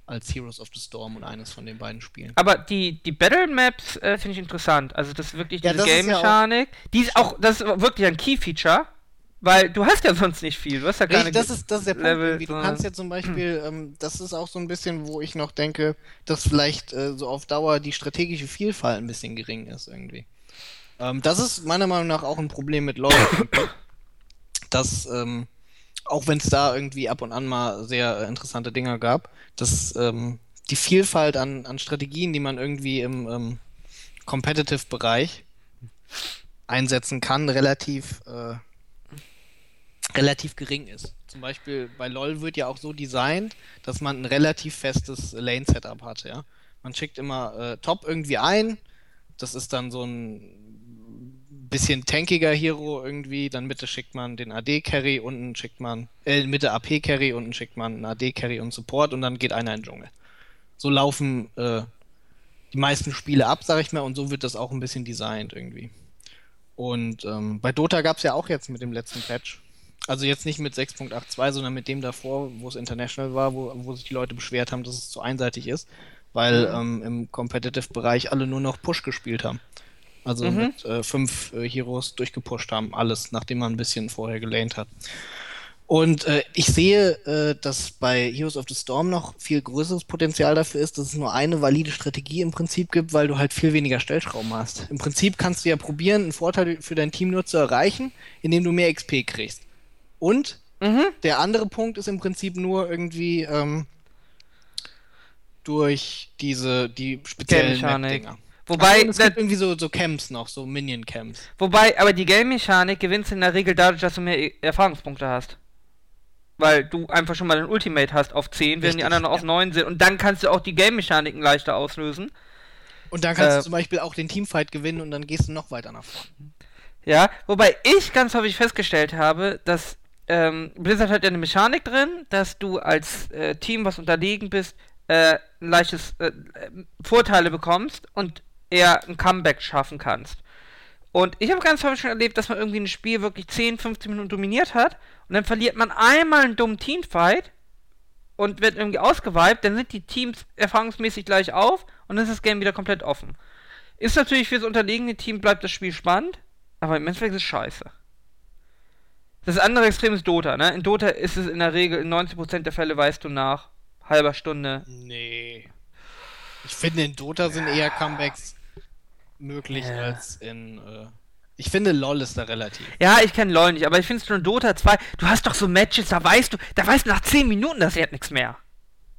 als Heroes of the Storm und eines von den beiden Spielen.
Aber die, die Battle Maps äh, finde ich interessant. Also das ist wirklich
Ja,
diese
ist ja
Game-Mechanik. Die ist auch, das ist wirklich ein Key-Feature, weil du hast ja sonst nicht viel. Du hast ja keine
Richtig, das ist, das ist der Punkt.
Level.
Du kannst ja zum Beispiel, ähm, das ist auch so ein bisschen, wo ich noch denke, dass vielleicht äh, so auf Dauer die strategische Vielfalt ein bisschen gering ist irgendwie. Ähm, das ist meiner Meinung nach auch ein Problem mit LoL. dass, ähm, auch wenn es da irgendwie ab und an mal sehr äh, interessante Dinger gab, dass ähm, die Vielfalt an, an Strategien, die man irgendwie im ähm, Competitive-Bereich einsetzen kann, relativ äh, relativ gering ist. Zum Beispiel bei LoL wird ja auch so designt, dass man ein relativ festes Lane-Setup hat, ja. Man schickt immer äh, Top irgendwie ein, das ist dann so ein bisschen tankiger Hero irgendwie, dann Mitte schickt man den AD-Carry, unten schickt man, äh, Mitte AP-Carry, unten schickt man einen AD-Carry und Support und dann geht einer in den Dschungel. So laufen äh, die meisten Spiele ab, sag ich mal, und so wird das auch ein bisschen designt irgendwie. Und ähm, bei Dota gab es ja auch jetzt mit dem letzten Patch. Also jetzt nicht mit 6.82, sondern mit dem davor, wo es International war, wo, wo sich die Leute beschwert haben, dass es zu einseitig ist, weil ähm, im Competitive-Bereich alle nur noch Push gespielt haben. Also
Mhm.
mit äh, fünf äh, Heroes durchgepusht haben, alles, nachdem man ein bisschen vorher gelaned hat. Und äh, ich sehe, äh, dass bei Heroes of the Storm noch viel größeres Potenzial dafür ist, dass es nur eine valide Strategie im Prinzip gibt, weil du halt viel weniger Stellschrauben hast. Im Prinzip kannst du ja probieren, einen Vorteil für dein Team nur zu erreichen, indem du mehr XP kriegst. Und
Mhm.
der andere Punkt ist im Prinzip nur irgendwie ähm, durch diese die speziellen. Map-Dinger.
Wobei,
Ach, es gibt irgendwie so, so Camps noch, so Minion-Camps.
wobei, aber die Game-Mechanik gewinnst in der Regel dadurch, dass du mehr E- Erfahrungspunkte hast. Weil du einfach schon mal ein Ultimate hast auf 10, während die
Richtig,
anderen noch auf
ja.
9 sind. Und dann kannst du auch die Game-Mechaniken leichter auslösen.
Und dann kannst
Äh,
du zum Beispiel auch den Teamfight gewinnen und dann gehst du noch weiter nach vorne.
Ja, wobei ich ganz häufig festgestellt habe, dass ähm, Blizzard hat ja eine Mechanik drin, dass du als äh, Team, was unterlegen bist, äh, ein leichtes äh, Vorteile bekommst und eher ein Comeback schaffen kannst. Und ich habe ganz häufig schon erlebt, dass man irgendwie ein Spiel wirklich 10, 15 Minuten dominiert hat und dann verliert man einmal einen dummen Teamfight und wird irgendwie ausgeweibt, dann sind die Teams erfahrungsmäßig gleich auf und dann ist das Game wieder komplett offen. Ist natürlich fürs unterlegene Team bleibt das Spiel spannend, aber im Endeffekt ist es scheiße. Das andere Extrem ist Dota, ne? In Dota ist es in der Regel, in 90% der Fälle weißt du nach halber Stunde.
Nee. Ich finde, in Dota sind eher Comebacks möglich
Ja.
als in. Äh, ich finde, LOL ist da relativ.
Ja, ich kenne LoL nicht, aber ich finde schon Dota 2, du hast doch so Matches, da weißt du, da weißt du nach 10 Minuten, das wird nichts mehr.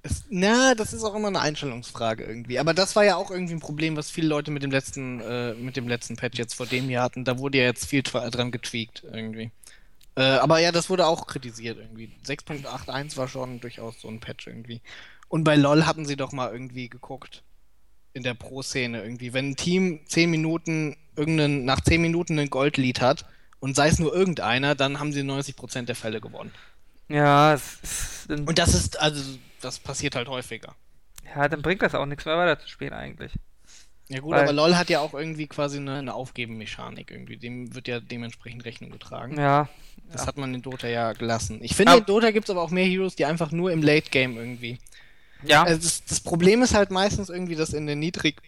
Es, na, das ist auch immer eine Einstellungsfrage irgendwie. Aber das war ja auch irgendwie ein Problem, was viele Leute mit dem letzten, äh, mit dem letzten Patch jetzt vor dem Jahr hatten. Da wurde ja jetzt viel dran getweakt irgendwie. Äh, aber ja, das wurde auch kritisiert irgendwie. 6.81 war schon durchaus so ein Patch irgendwie. Und bei LOL hatten sie doch mal irgendwie geguckt. In der Pro-Szene irgendwie. Wenn ein Team 10 Minuten irgendeinen, nach 10 Minuten ein Goldlied hat und sei es nur irgendeiner, dann haben sie 90% der Fälle gewonnen.
Ja, es,
Und das ist, also, das passiert halt häufiger.
ja, dann bringt das auch nichts mehr weiter zu spielen eigentlich.
Ja gut,
Weil-
aber LOL hat ja auch irgendwie quasi eine, eine Aufgeben-Mechanik irgendwie. Dem wird ja dementsprechend Rechnung getragen.
Ja.
Das
ja.
hat man in Dota ja gelassen. Ich finde,
Aber-
in Dota gibt es aber auch mehr Heroes, die einfach nur im Late-Game irgendwie.
Ja.
Also das, das Problem ist halt meistens irgendwie, dass in den, niedrig,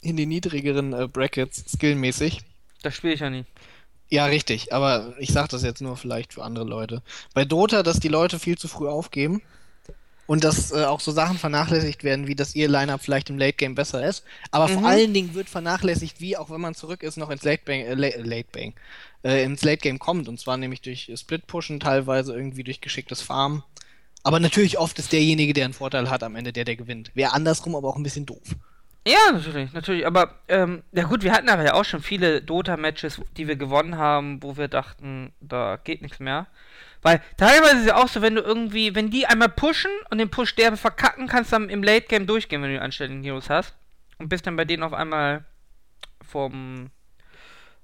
in den niedrigeren äh, Brackets, skillmäßig,
das spiele ich ja nie.
ja richtig, aber ich sag das jetzt nur vielleicht für andere Leute. Bei Dota, dass die Leute viel zu früh aufgeben und dass äh, auch so Sachen vernachlässigt werden, wie dass ihr Lineup vielleicht im Late Game besser ist, aber
Mhm.
vor allen Dingen wird vernachlässigt, wie auch wenn man zurück ist, noch ins Late Bang, äh, La- Late Bang, äh, ins Late Game kommt und zwar nämlich durch Split Pushen, teilweise irgendwie durch geschicktes Farmen. Aber natürlich oft ist derjenige, der einen Vorteil hat, am Ende der, der gewinnt. Wäre andersrum aber auch ein bisschen doof.
Ja, natürlich, natürlich. Aber, ähm, ja gut, wir hatten aber ja auch schon viele Dota-Matches, die wir gewonnen haben, wo wir dachten, da geht nichts mehr. Weil teilweise ist es ja auch so, wenn du irgendwie, wenn die einmal pushen und den Push derbe verkacken, kannst du dann im Late-Game durchgehen, wenn du die anständigen Heroes hast. Und bist dann bei denen auf einmal vom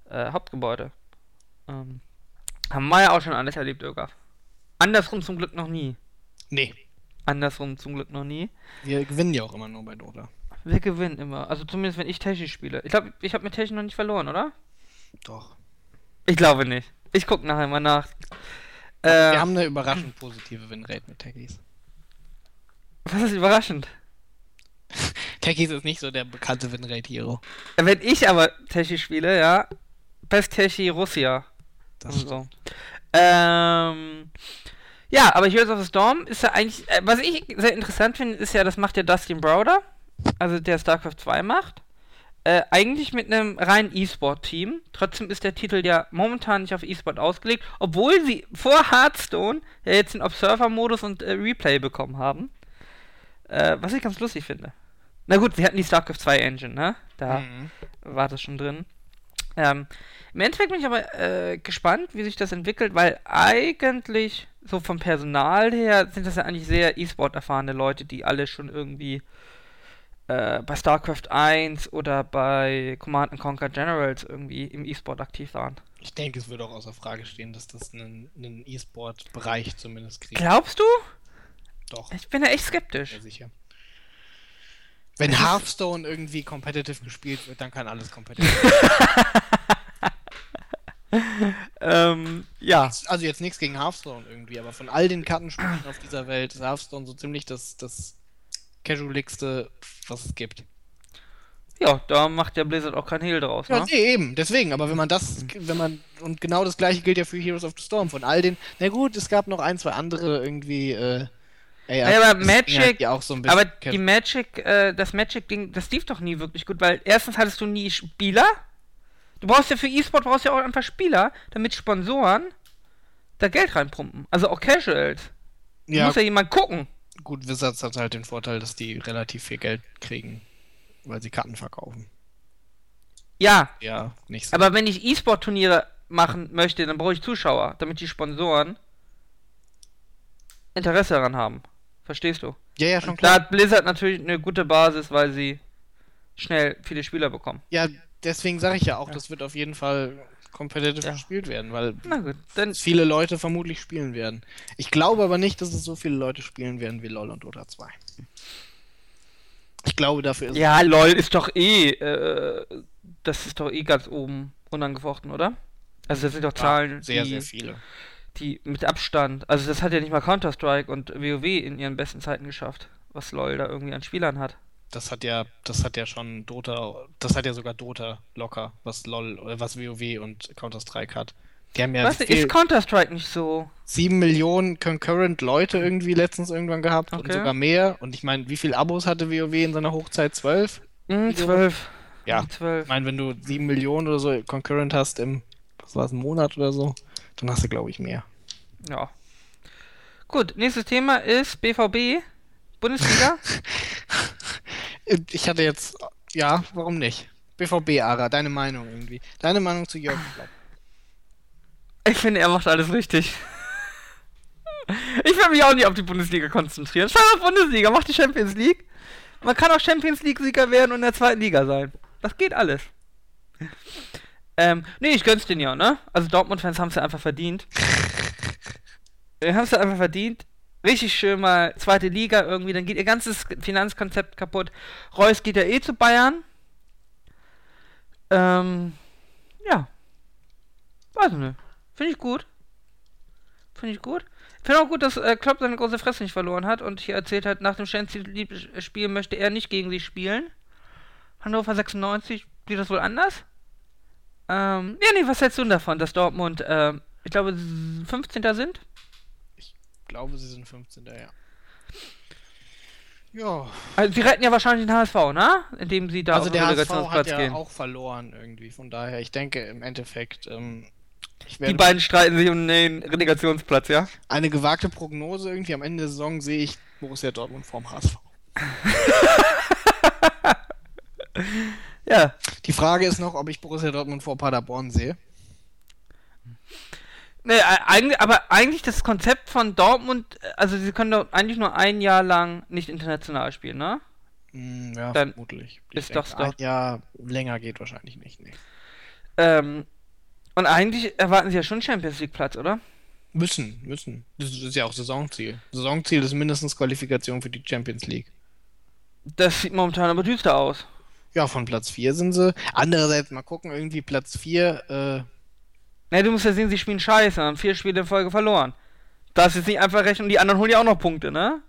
äh, Hauptgebäude. Ähm, haben wir ja auch schon alles erlebt, Irgaf. Andersrum zum Glück noch nie.
Nee.
Andersrum zum Glück noch nie.
Wir gewinnen ja auch immer nur bei Dota.
Wir gewinnen immer. Also zumindest wenn ich Techi spiele. Ich glaube, ich habe mit Techi noch nicht verloren, oder?
Doch.
Ich glaube nicht. Ich gucke nachher mal nach. Äh,
Wir haben eine überraschend positive Winrate mit Techies.
was ist überraschend?
Techies ist nicht so der bekannte Winrate-Hero.
Wenn ich aber Techi spiele, ja. Best Techi Russia.
Das
und so. Ähm, ja, aber Heroes of the Storm ist ja eigentlich. Äh, was ich sehr interessant finde, ist ja, das macht ja Dustin Browder. Also der StarCraft 2 macht. Äh, eigentlich mit einem reinen E-Sport-Team. Trotzdem ist der Titel ja momentan nicht auf E-Sport ausgelegt, obwohl sie vor Hearthstone ja jetzt den Observer-Modus und äh, Replay bekommen haben. Äh, was ich ganz lustig finde. Na gut, sie hatten die StarCraft 2 Engine, ne? Da
Mhm.
war das schon drin. Ähm, Im Endeffekt bin ich aber äh, gespannt, wie sich das entwickelt, weil eigentlich so vom Personal her sind das ja eigentlich sehr E-Sport erfahrene Leute, die alle schon irgendwie äh, bei StarCraft 1 oder bei Command and Conquer Generals irgendwie im E-Sport aktiv waren.
Ich denke, es wird auch außer Frage stehen, dass das einen, einen E-Sport-Bereich zumindest kriegt.
Glaubst du?
Doch,
Ich bin da echt skeptisch.
sehr sicher. Wenn Hearthstone irgendwie competitive gespielt wird, dann kann alles competitive.
Ähm, ja.
also jetzt nichts gegen Hearthstone irgendwie, aber von all den Kartenspielen auf dieser Welt ist Hearthstone so ziemlich das, das casualigste, was es gibt.
Ja, da macht der Blizzard auch kein Hehl draus,
Ja,
ne?
nee, eben, deswegen, aber wenn man das, wenn man, und genau das gleiche gilt ja für Heroes of the Storm, von all den, na gut, es gab noch ein, zwei andere irgendwie, äh,
Ja, aber Magic-
auch so ein bisschen
Aber die Magic, äh, das Magic-Ding, das lief doch nie wirklich gut, weil erstens hattest du nie Spieler. Du brauchst ja für E-Sport brauchst ja auch einfach Spieler, damit Sponsoren da Geld reinpumpen. Also auch Casuals.
Ja,
musst ja jemand gucken.
Gut, Wizards hat halt den Vorteil, dass die relativ viel Geld kriegen, weil sie Karten verkaufen.
Ja,
Ja, nicht so.
aber wenn ich E-Sport-Turniere machen möchte, dann brauche ich Zuschauer, damit die Sponsoren Interesse daran haben. Verstehst du?
ja, ja, schon
Da
klar.
hat Blizzard natürlich eine gute Basis, weil sie schnell viele Spieler bekommen.
Ja, deswegen sage ich ja auch, das wird auf jeden Fall competitive
Ja.
gespielt werden, weil
Na gut, dann
viele Leute vermutlich spielen werden. Ich glaube aber nicht, dass es so viele Leute spielen werden wie LoL und Dota 2. Ich glaube, dafür ist
Ja, lol, ist doch eh, äh, das ist doch eh ganz oben unangefochten, oder? Also das sind doch Zahlen,
sehr,
die,
sehr viele.
Die mit Abstand. Also das hat ja nicht mal Counter-Strike und WoW in ihren besten Zeiten geschafft, was LOL da irgendwie an Spielern hat.
Das hat ja, das hat ja schon Dota, das hat ja sogar Dota locker, was LOL, äh, was WoW und Counter-Strike hat. Die haben ja viel,
ist Counter-Strike nicht so.
7 Millionen concurrent Leute irgendwie letztens irgendwann gehabt und
Okay.
sogar mehr. Und ich meine, wie viel Abos hatte WoW in seiner Hochzeit? 12?
Hm,
Video-
zwölf.
Ja.
Hm, Zwölf.
Ich meine, wenn du 7 Millionen oder so concurrent hast im, was war es, einen Monat oder so, dann hast du, glaube ich, mehr.
Ja. Gut, nächstes Thema ist BVB, Bundesliga.
Ich hatte jetzt, ja, warum nicht? BVB, Ara, deine Meinung irgendwie. Deine Meinung zu Jörg Klopp.
ich finde, er macht alles richtig. Ich will mich auch nicht auf die Bundesliga konzentrieren. Schau auf Bundesliga, mach die Champions League. Man kann auch Champions League-Sieger werden und in der zweiten Liga sein. Das geht alles. Ähm, nee, ich gönn's denen ja, ne? Also Dortmund-Fans haben es ja einfach verdient. Wir haben es ja einfach verdient. Richtig schön mal zweite Liga irgendwie, dann geht ihr ganzes Finanzkonzept kaputt. Reus geht ja eh zu Bayern. Ähm, ja. Weiß nicht. Finde ich gut. Finde ich gut. Finde auch gut, dass äh, Klopp seine große Fresse nicht verloren hat und hier erzählt hat, nach dem Champions-Spiel möchte er nicht gegen sie spielen. Hannover 96 sieht das wohl anders. Ähm, ja, nee, was hältst du denn davon, dass Dortmund, ähm, ich glaube, 15. sind?
Ich glaube, sie sind 15. Ja. Ja,
Also, sie retten ja wahrscheinlich den HSV, ne? Indem sie da
also
auf den
der HSV hat
Relegationsplatz
ja
gehen.
auch verloren irgendwie. Von daher, ich denke im Endeffekt, ähm, ich
Die beiden streiten sich um den Relegationsplatz, ja?
eine gewagte Prognose irgendwie am Ende der Saison sehe ich Borussia Dortmund vorm HSV.
Ja.
Die Frage ist noch, ob ich Borussia Dortmund vor Paderborn sehe.
Nee, eigentlich, aber eigentlich das Konzept von Dortmund, also sie können doch eigentlich nur ein Jahr lang nicht international spielen, ne?
Hm, ja,
Dann
vermutlich.
ist doch doch-
Jahr länger geht wahrscheinlich nicht. Nee.
Ähm, und eigentlich erwarten sie ja schon Champions League Platz, oder?
Müssen, müssen. Das ist ja auch Saisonziel. Saisonziel ist mindestens Qualifikation für die Champions League.
Das sieht momentan aber düster aus.
Ja, von Platz 4 sind sie. Andererseits mal gucken, irgendwie Platz 4, äh,
Ne, du musst ja sehen, sie spielen scheiße, haben vier Spiele in Folge verloren. Das ist jetzt nicht einfach recht und die anderen holen ja auch noch Punkte, ne?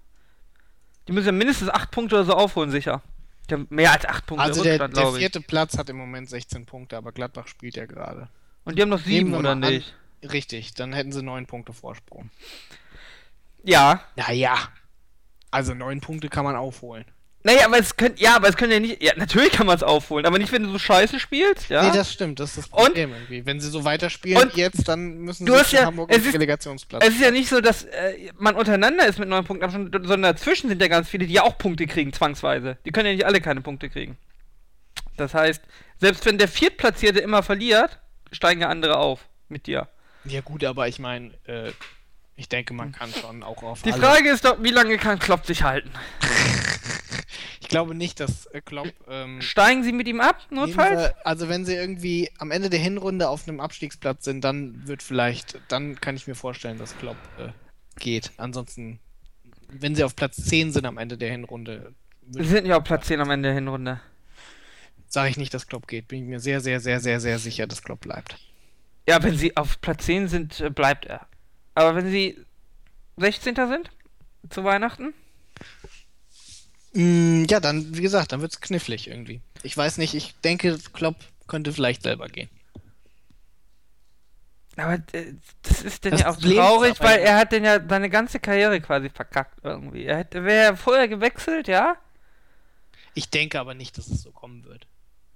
Die müssen ja mindestens acht Punkte oder so aufholen, sicher. Die haben mehr als acht Punkte
also der, der
glaube ich.
vierte Platz hat im Moment 16 Punkte, aber Gladbach spielt ja gerade.
Und die haben noch sieben, oder
mal an-
nicht?
Richtig, dann hätten sie 9 Punkte Vorsprung.
Ja.
Naja. Also 9 Punkte kann man aufholen.
Naja, aber es können, ja, aber es können ja nicht, ja, natürlich kann man es aufholen, aber nicht, wenn du so scheiße spielst, ja?
Nee, das stimmt, das ist das
Und-
Problem irgendwie. Wenn sie so weiterspielen
Und
wie jetzt, dann müssen
du
sie
hast
in
ja-
Hamburg
es
einen
ist-
Relegationsplatz.
Es ist ja nicht so, dass äh, man untereinander ist mit neun Punkten Abstand, sondern dazwischen sind ja ganz viele, die ja auch Punkte kriegen, zwangsweise. Die können ja nicht alle keine Punkte kriegen. Das heißt, selbst wenn der Viertplatzierte immer verliert, steigen ja andere auf mit dir.
Ja gut, aber ich meine, äh, ich denke, man kann schon auch auf
Die
alle-
Frage ist doch, wie lange kann Klopp sich halten?
Ich glaube nicht, dass äh, Klopp ähm,
Steigen sie mit ihm ab, notfalls?
Sie- Also wenn sie irgendwie am Ende der Hinrunde auf einem Abstiegsplatz sind, dann wird vielleicht, dann kann ich mir vorstellen, dass Klopp äh, geht. Ansonsten, wenn sie auf Platz 10 sind am Ende der Hinrunde,
Sie sind ja auf Platz 10 am Ende der Hinrunde.
sage ich nicht, dass Klopp geht. Bin ich mir sehr, sehr, sehr, sehr, sehr sicher, dass Klopp bleibt.
Ja, wenn sie auf Platz 10 sind, äh, bleibt er. Aber wenn sie 16. sind, zu Weihnachten?
Mm, ja, dann, wie gesagt, dann wird es knifflig irgendwie. Ich weiß nicht, ich denke, Klopp könnte vielleicht selber gehen.
Aber äh, das ist denn
Das
ja auch
Problem
traurig, weil er hat denn ja seine ganze Karriere quasi verkackt irgendwie. Er hätte wäre ja vorher gewechselt, ja?
Ich denke aber nicht, dass es so kommen wird.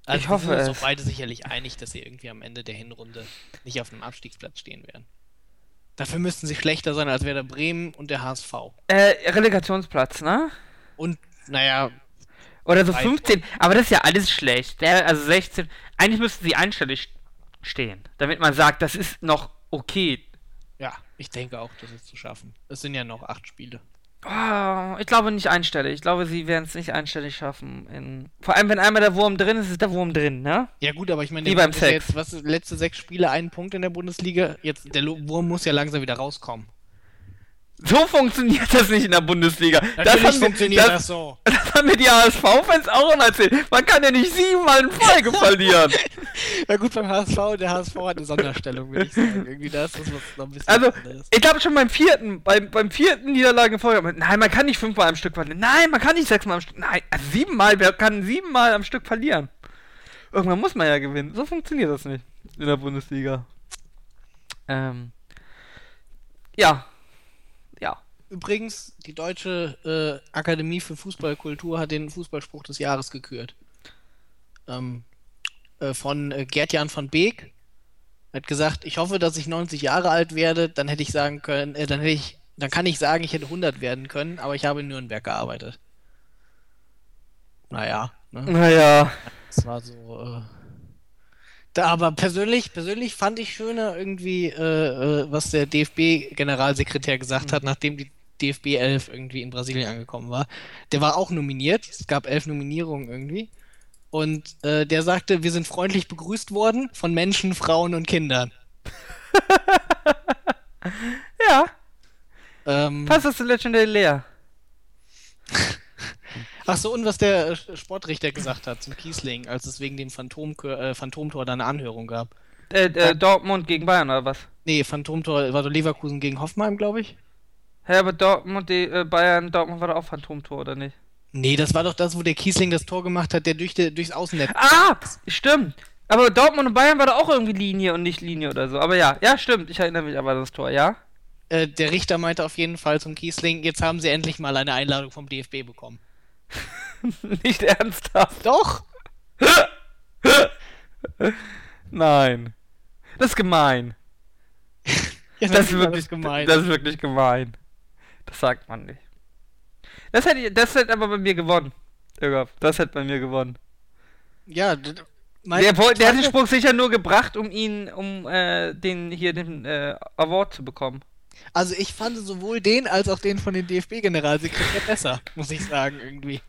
Ich
Also, wir
hoffe
sind uns beide sicherlich einig, dass sie irgendwie am Ende der Hinrunde nicht auf einem Abstiegsplatz stehen werden. Dafür müssten sie schlechter sein als Werder Bremen und der HSV.
Äh, Relegationsplatz, ne?
Und, naja,
Oder so
Drei
15. Aber das ist ja alles schlecht. Der, also 16. Eigentlich müssten sie einstellig stehen, damit man sagt, das ist noch okay.
ja, ich denke auch, das ist zu schaffen. Es sind ja noch acht Spiele.
Oh, ich glaube nicht einstellig. Ich glaube, sie werden es nicht einstellig schaffen. In, vor allem, wenn einmal der Wurm drin ist, ist der Wurm drin, ne?
Ja gut, aber ich meine, der
beim Sex.
jetzt, was, letzte sechs Spiele, einen Punkt in der Bundesliga. Jetzt, der Wurm muss ja langsam wieder rauskommen.
So funktioniert das nicht in der Bundesliga. das
Natürlich
mir-
funktioniert
das,
das so.
Das haben mir die HSV-Fans auch immer erzählt. Man kann ja nicht siebenmal in Folge verlieren.
Ja gut, beim HSV, der HSV hat eine Sonderstellung, würde ich sagen. Irgendwie da ist das was noch ein bisschen
Also, ich glaube schon beim vierten, beim, beim vierten Niederlage in Folge. Nein, man kann nicht fünfmal am Stück verlieren. Nein, man kann nicht sechsmal am Stück. Nein, also siebenmal. Wer kann siebenmal am Stück verlieren? Irgendwann muss man ja gewinnen. So funktioniert das nicht in der Bundesliga. Ähm. Ja.
Übrigens, die Deutsche äh, Akademie für Fußballkultur hat den Fußballspruch des Jahres gekürt. Ähm, äh, von äh, Gerd-Jan von Beek. Er hat gesagt, ich hoffe, dass ich 90 Jahre alt werde, dann hätte ich sagen können, äh, dann hätte ich, dann kann ich sagen, ich hätte 100 werden können, aber ich habe in Nürnberg gearbeitet. Naja, ne?
Naja.
Das war so. Äh, da, aber persönlich, persönlich fand ich schöner irgendwie, äh, äh, was der DFB-Generalsekretär gesagt hat, nachdem die DFB 11 irgendwie in Brasilien angekommen war. Der war auch nominiert. Es gab elf Nominierungen irgendwie. Und äh, der sagte, wir sind freundlich begrüßt worden von Menschen, Frauen und Kindern.
Ja.
Ähm,
Passt das zu Legendary Leer?
ach so, und was der Sportrichter gesagt hat zum Kiesling, als es wegen dem Phantom äh, Phantomtor da eine Anhörung gab.
Äh, äh, Dortmund gegen Bayern oder was?
Nee, Phantomtor war doch Leverkusen gegen Hoffenheim, glaube ich.
Hä, aber Dortmund, die, äh, Bayern, Dortmund war doch auch Phantomtor, oder nicht?
Nee, das war doch das, wo der Kiesling das Tor gemacht hat, der durch die, durchs Außennetz.
Ah, stimmt. Aber Dortmund und Bayern war da auch irgendwie Linie und nicht Linie oder so. Aber ja, ja, stimmt. Ich erinnere mich aber an das Tor, ja?
Äh, der Richter meinte auf jeden Fall zum Kiesling, jetzt haben sie endlich mal eine Einladung vom DFB bekommen.
nicht ernsthaft.
Doch!
Nein. Das ist gemein.
Ja,
Das ist
war
wirklich
gemein.
Das ist wirklich gemein. Das sagt man nicht. Das hätte, das hätte aber bei mir gewonnen. Irga, das hätte bei mir gewonnen.
ja, mein-
Der, wollte, der hat den Spruch sicher nur gebracht, um ihn, um äh, den hier den äh, Award zu bekommen.
Also ich fand sowohl den als auch den von den DFB-Generalsekretär besser, muss ich sagen, irgendwie.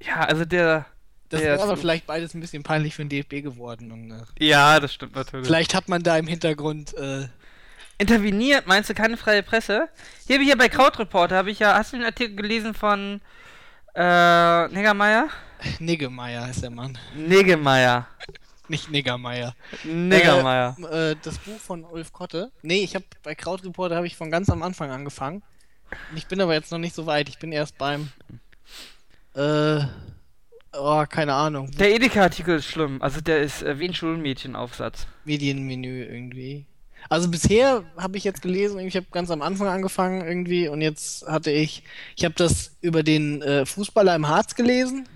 Ja, also der.
Das
der
ist aber vielleicht beides ein bisschen peinlich für den DFB geworden. Und, äh,
Ja, das stimmt natürlich.
vielleicht hat man da im Hintergrund äh,
Interveniert, meinst du keine freie Presse? Hier, hier bei Krautreporter habe ich ja. Hast du den Artikel gelesen von äh, Niggermeier?
Niggemeier heißt der Mann.
Niggemeier.
Nicht Niggermeier.
Niggermeier.
Äh, äh, das Buch von Ulf Kotte. Nee, ich habe bei Krautreporter habe ich von ganz am Anfang angefangen. Ich bin aber jetzt noch nicht so weit. Ich bin erst beim äh oh, keine Ahnung.
Der Edeka-Artikel ist schlimm. Also der ist äh, wie ein Schulmädchenaufsatz.
Medienmenü irgendwie. Also bisher habe ich jetzt gelesen, ich habe ganz am Anfang angefangen irgendwie und jetzt hatte ich, ich habe das über den äh, Fußballer im Harz gelesen,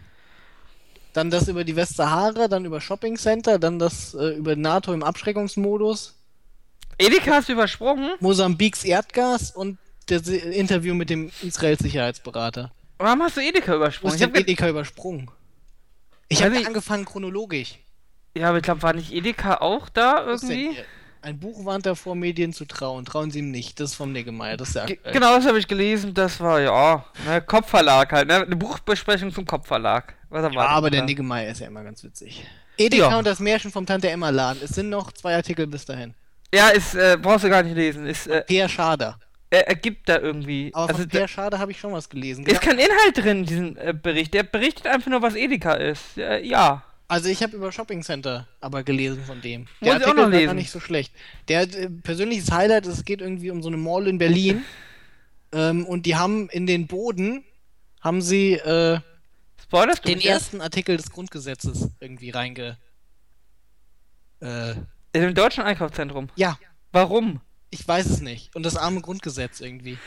dann das über die Westsahara, dann über Shopping Center, dann das äh, über NATO im Abschreckungsmodus,
Edeka hast du übersprungen?
Mosambiks Erdgas und das Interview mit dem Israels Sicherheitsberater.
Warum hast du Edeka übersprungen? Ich hab
denn
ge-
Edeka übersprungen? Ich habe angefangen chronologisch.
ja, aber ich glaube, war nicht Edeka auch da
Was ist denn
irgendwie?
hier? Ein Buch warnt davor, Medien zu trauen. Trauen Sie ihm nicht. Das ist vom Niggemeier. Das ist
Ge
aktuell.
genau, das habe ich gelesen. Das war ja, ne, Kopfverlag halt, ne? Eine Buchbesprechung zum Kopfverlag. Was
Ja, aber der? Niggemeier ist ja immer ganz witzig. Edeka
Ja.
und das Märchen vom Tante Emma Laden. Es sind noch zwei Artikel bis dahin.
Ja, ist, äh, brauchst du gar nicht lesen. Ist, äh,
Peer Schader.
er ergibt da irgendwie.
Aber
also
von Peer Schader habe ich schon was gelesen.
ist
Genau.
kein Inhalt drin in diesem äh, Bericht. Der berichtet einfach nur, was Edeka ist. Äh, ja.
Also ich habe über Shopping Center aber gelesen von dem.
Muss
Der
auch
Artikel war gar nicht so schlecht. Der äh, persönliches Highlight ist, es geht irgendwie um so eine Mall in Berlin. ähm, und die haben in den Boden haben sie äh,
Spoilerst
den ersten Artikel des Grundgesetzes irgendwie reinge. Äh,
In dem deutschen Einkaufszentrum.
ja,
Warum?
ich weiß es nicht. Und das arme Grundgesetz irgendwie.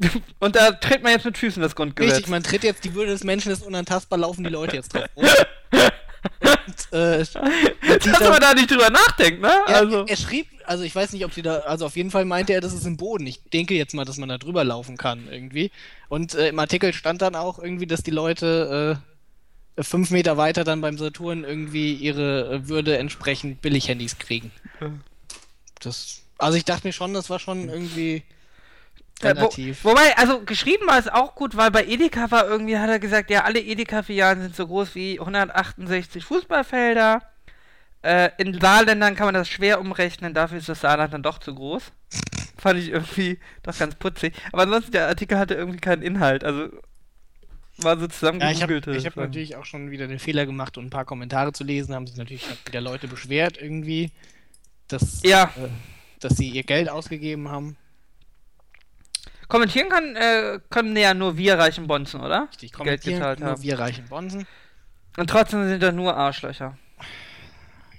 Und da tritt man jetzt mit Füßen das Grundgesetz.
Richtig, man tritt jetzt die Würde des Menschen ist unantastbar, laufen die Leute jetzt drauf. Und, äh,
Dass man da nicht drüber nachdenkt, ne?
er,
also.
er schrieb, also ich weiß nicht, ob sie da, also auf jeden Fall meinte er, das ist im Boden. Ich denke jetzt mal, dass man da drüber laufen kann irgendwie. Und äh, im Artikel stand dann auch irgendwie, dass die Leute äh, fünf Meter weiter dann beim Saturn irgendwie ihre äh, Würde entsprechend Billighandys kriegen. Das, also ich dachte mir schon, das war schon irgendwie
Ja, wo,
relativ.
wobei, also geschrieben war es auch gut, weil bei Edeka war irgendwie, hat er gesagt, ja, alle Edeka-Filialen sind so groß wie 168 Fußballfelder. Äh, in Saarländern kann man das schwer umrechnen, dafür ist das Saarland dann doch zu groß. fand ich irgendwie doch ganz putzig. Aber ansonsten, der Artikel hatte irgendwie keinen Inhalt. Also war so
Ja, ich habe hab natürlich auch schon wieder den Fehler gemacht und ein paar Kommentare zu lesen, haben sich natürlich wieder Leute beschwert irgendwie, dass,
Ja.
äh, dass sie ihr Geld ausgegeben haben.
Kommentieren kann, äh, können ja nur wir reichen Bonzen, oder?
Richtig,
Geld
kommentieren
gezahlt
nur
haben.
wir reichen Bonsen.
Und trotzdem sind da nur Arschlöcher.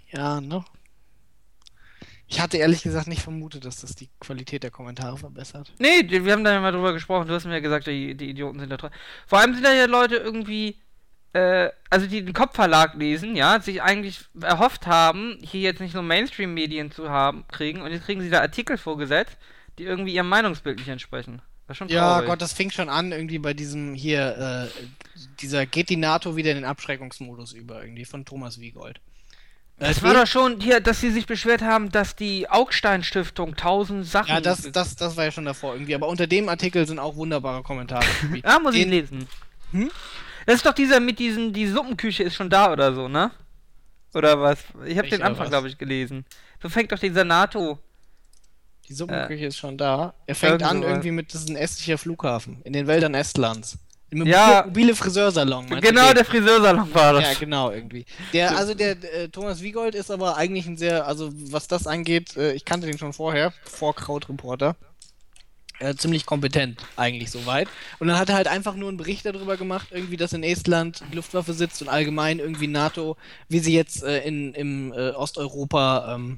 Ja, ne? Ich hatte ehrlich gesagt nicht vermutet, dass das die Qualität der Kommentare verbessert.
Nee, wir haben da ja mal drüber gesprochen. Du hast mir ja gesagt, die, die Idioten sind da dran. Vor allem sind da ja Leute irgendwie, äh, also die den Kopfverlag lesen, ja, sich eigentlich erhofft haben, hier jetzt nicht nur Mainstream-Medien zu haben, kriegen und jetzt kriegen sie da Artikel vorgesetzt, die irgendwie ihrem Meinungsbild nicht entsprechen. Das ist schon
Ja,
traurig.
Gott, das fing schon an irgendwie bei diesem hier, äh, dieser geht die NATO wieder in den Abschreckungsmodus über, irgendwie von Thomas Wiegold. Äh,
Es war doch schon hier, dass sie sich beschwert haben, dass die Augstein-Stiftung tausend Sachen.
ja, das, das, das war ja schon davor irgendwie, aber unter dem Artikel sind auch wunderbare Kommentare.
Ja, muss ich lesen.
Hm?
Das ist doch dieser mit diesen, die Suppenküche ist schon da oder so, ne? Oder was? Ich habe den Anfang, glaube ich, gelesen. So fängt doch dieser NATO.
Die Suppenküche ist schon da. Er fängt
Irgend
an irgendwie mit, das ist ein estnischer Flughafen, in den Wäldern Estlands. Im
Ja.
mobile Friseursalon.
Genau,
den?
der Friseursalon war das.
Ja, genau, irgendwie. Der, also der äh, Thomas Wiegold ist aber eigentlich ein sehr, also was das angeht, äh, ich kannte den schon vorher, vor Krautreporter. Äh, ziemlich kompetent, eigentlich soweit. Und dann hat er halt einfach nur einen Bericht darüber gemacht, irgendwie, dass in Estland die Luftwaffe sitzt und allgemein irgendwie NATO, wie sie jetzt äh, in, im äh, Osteuropa ähm,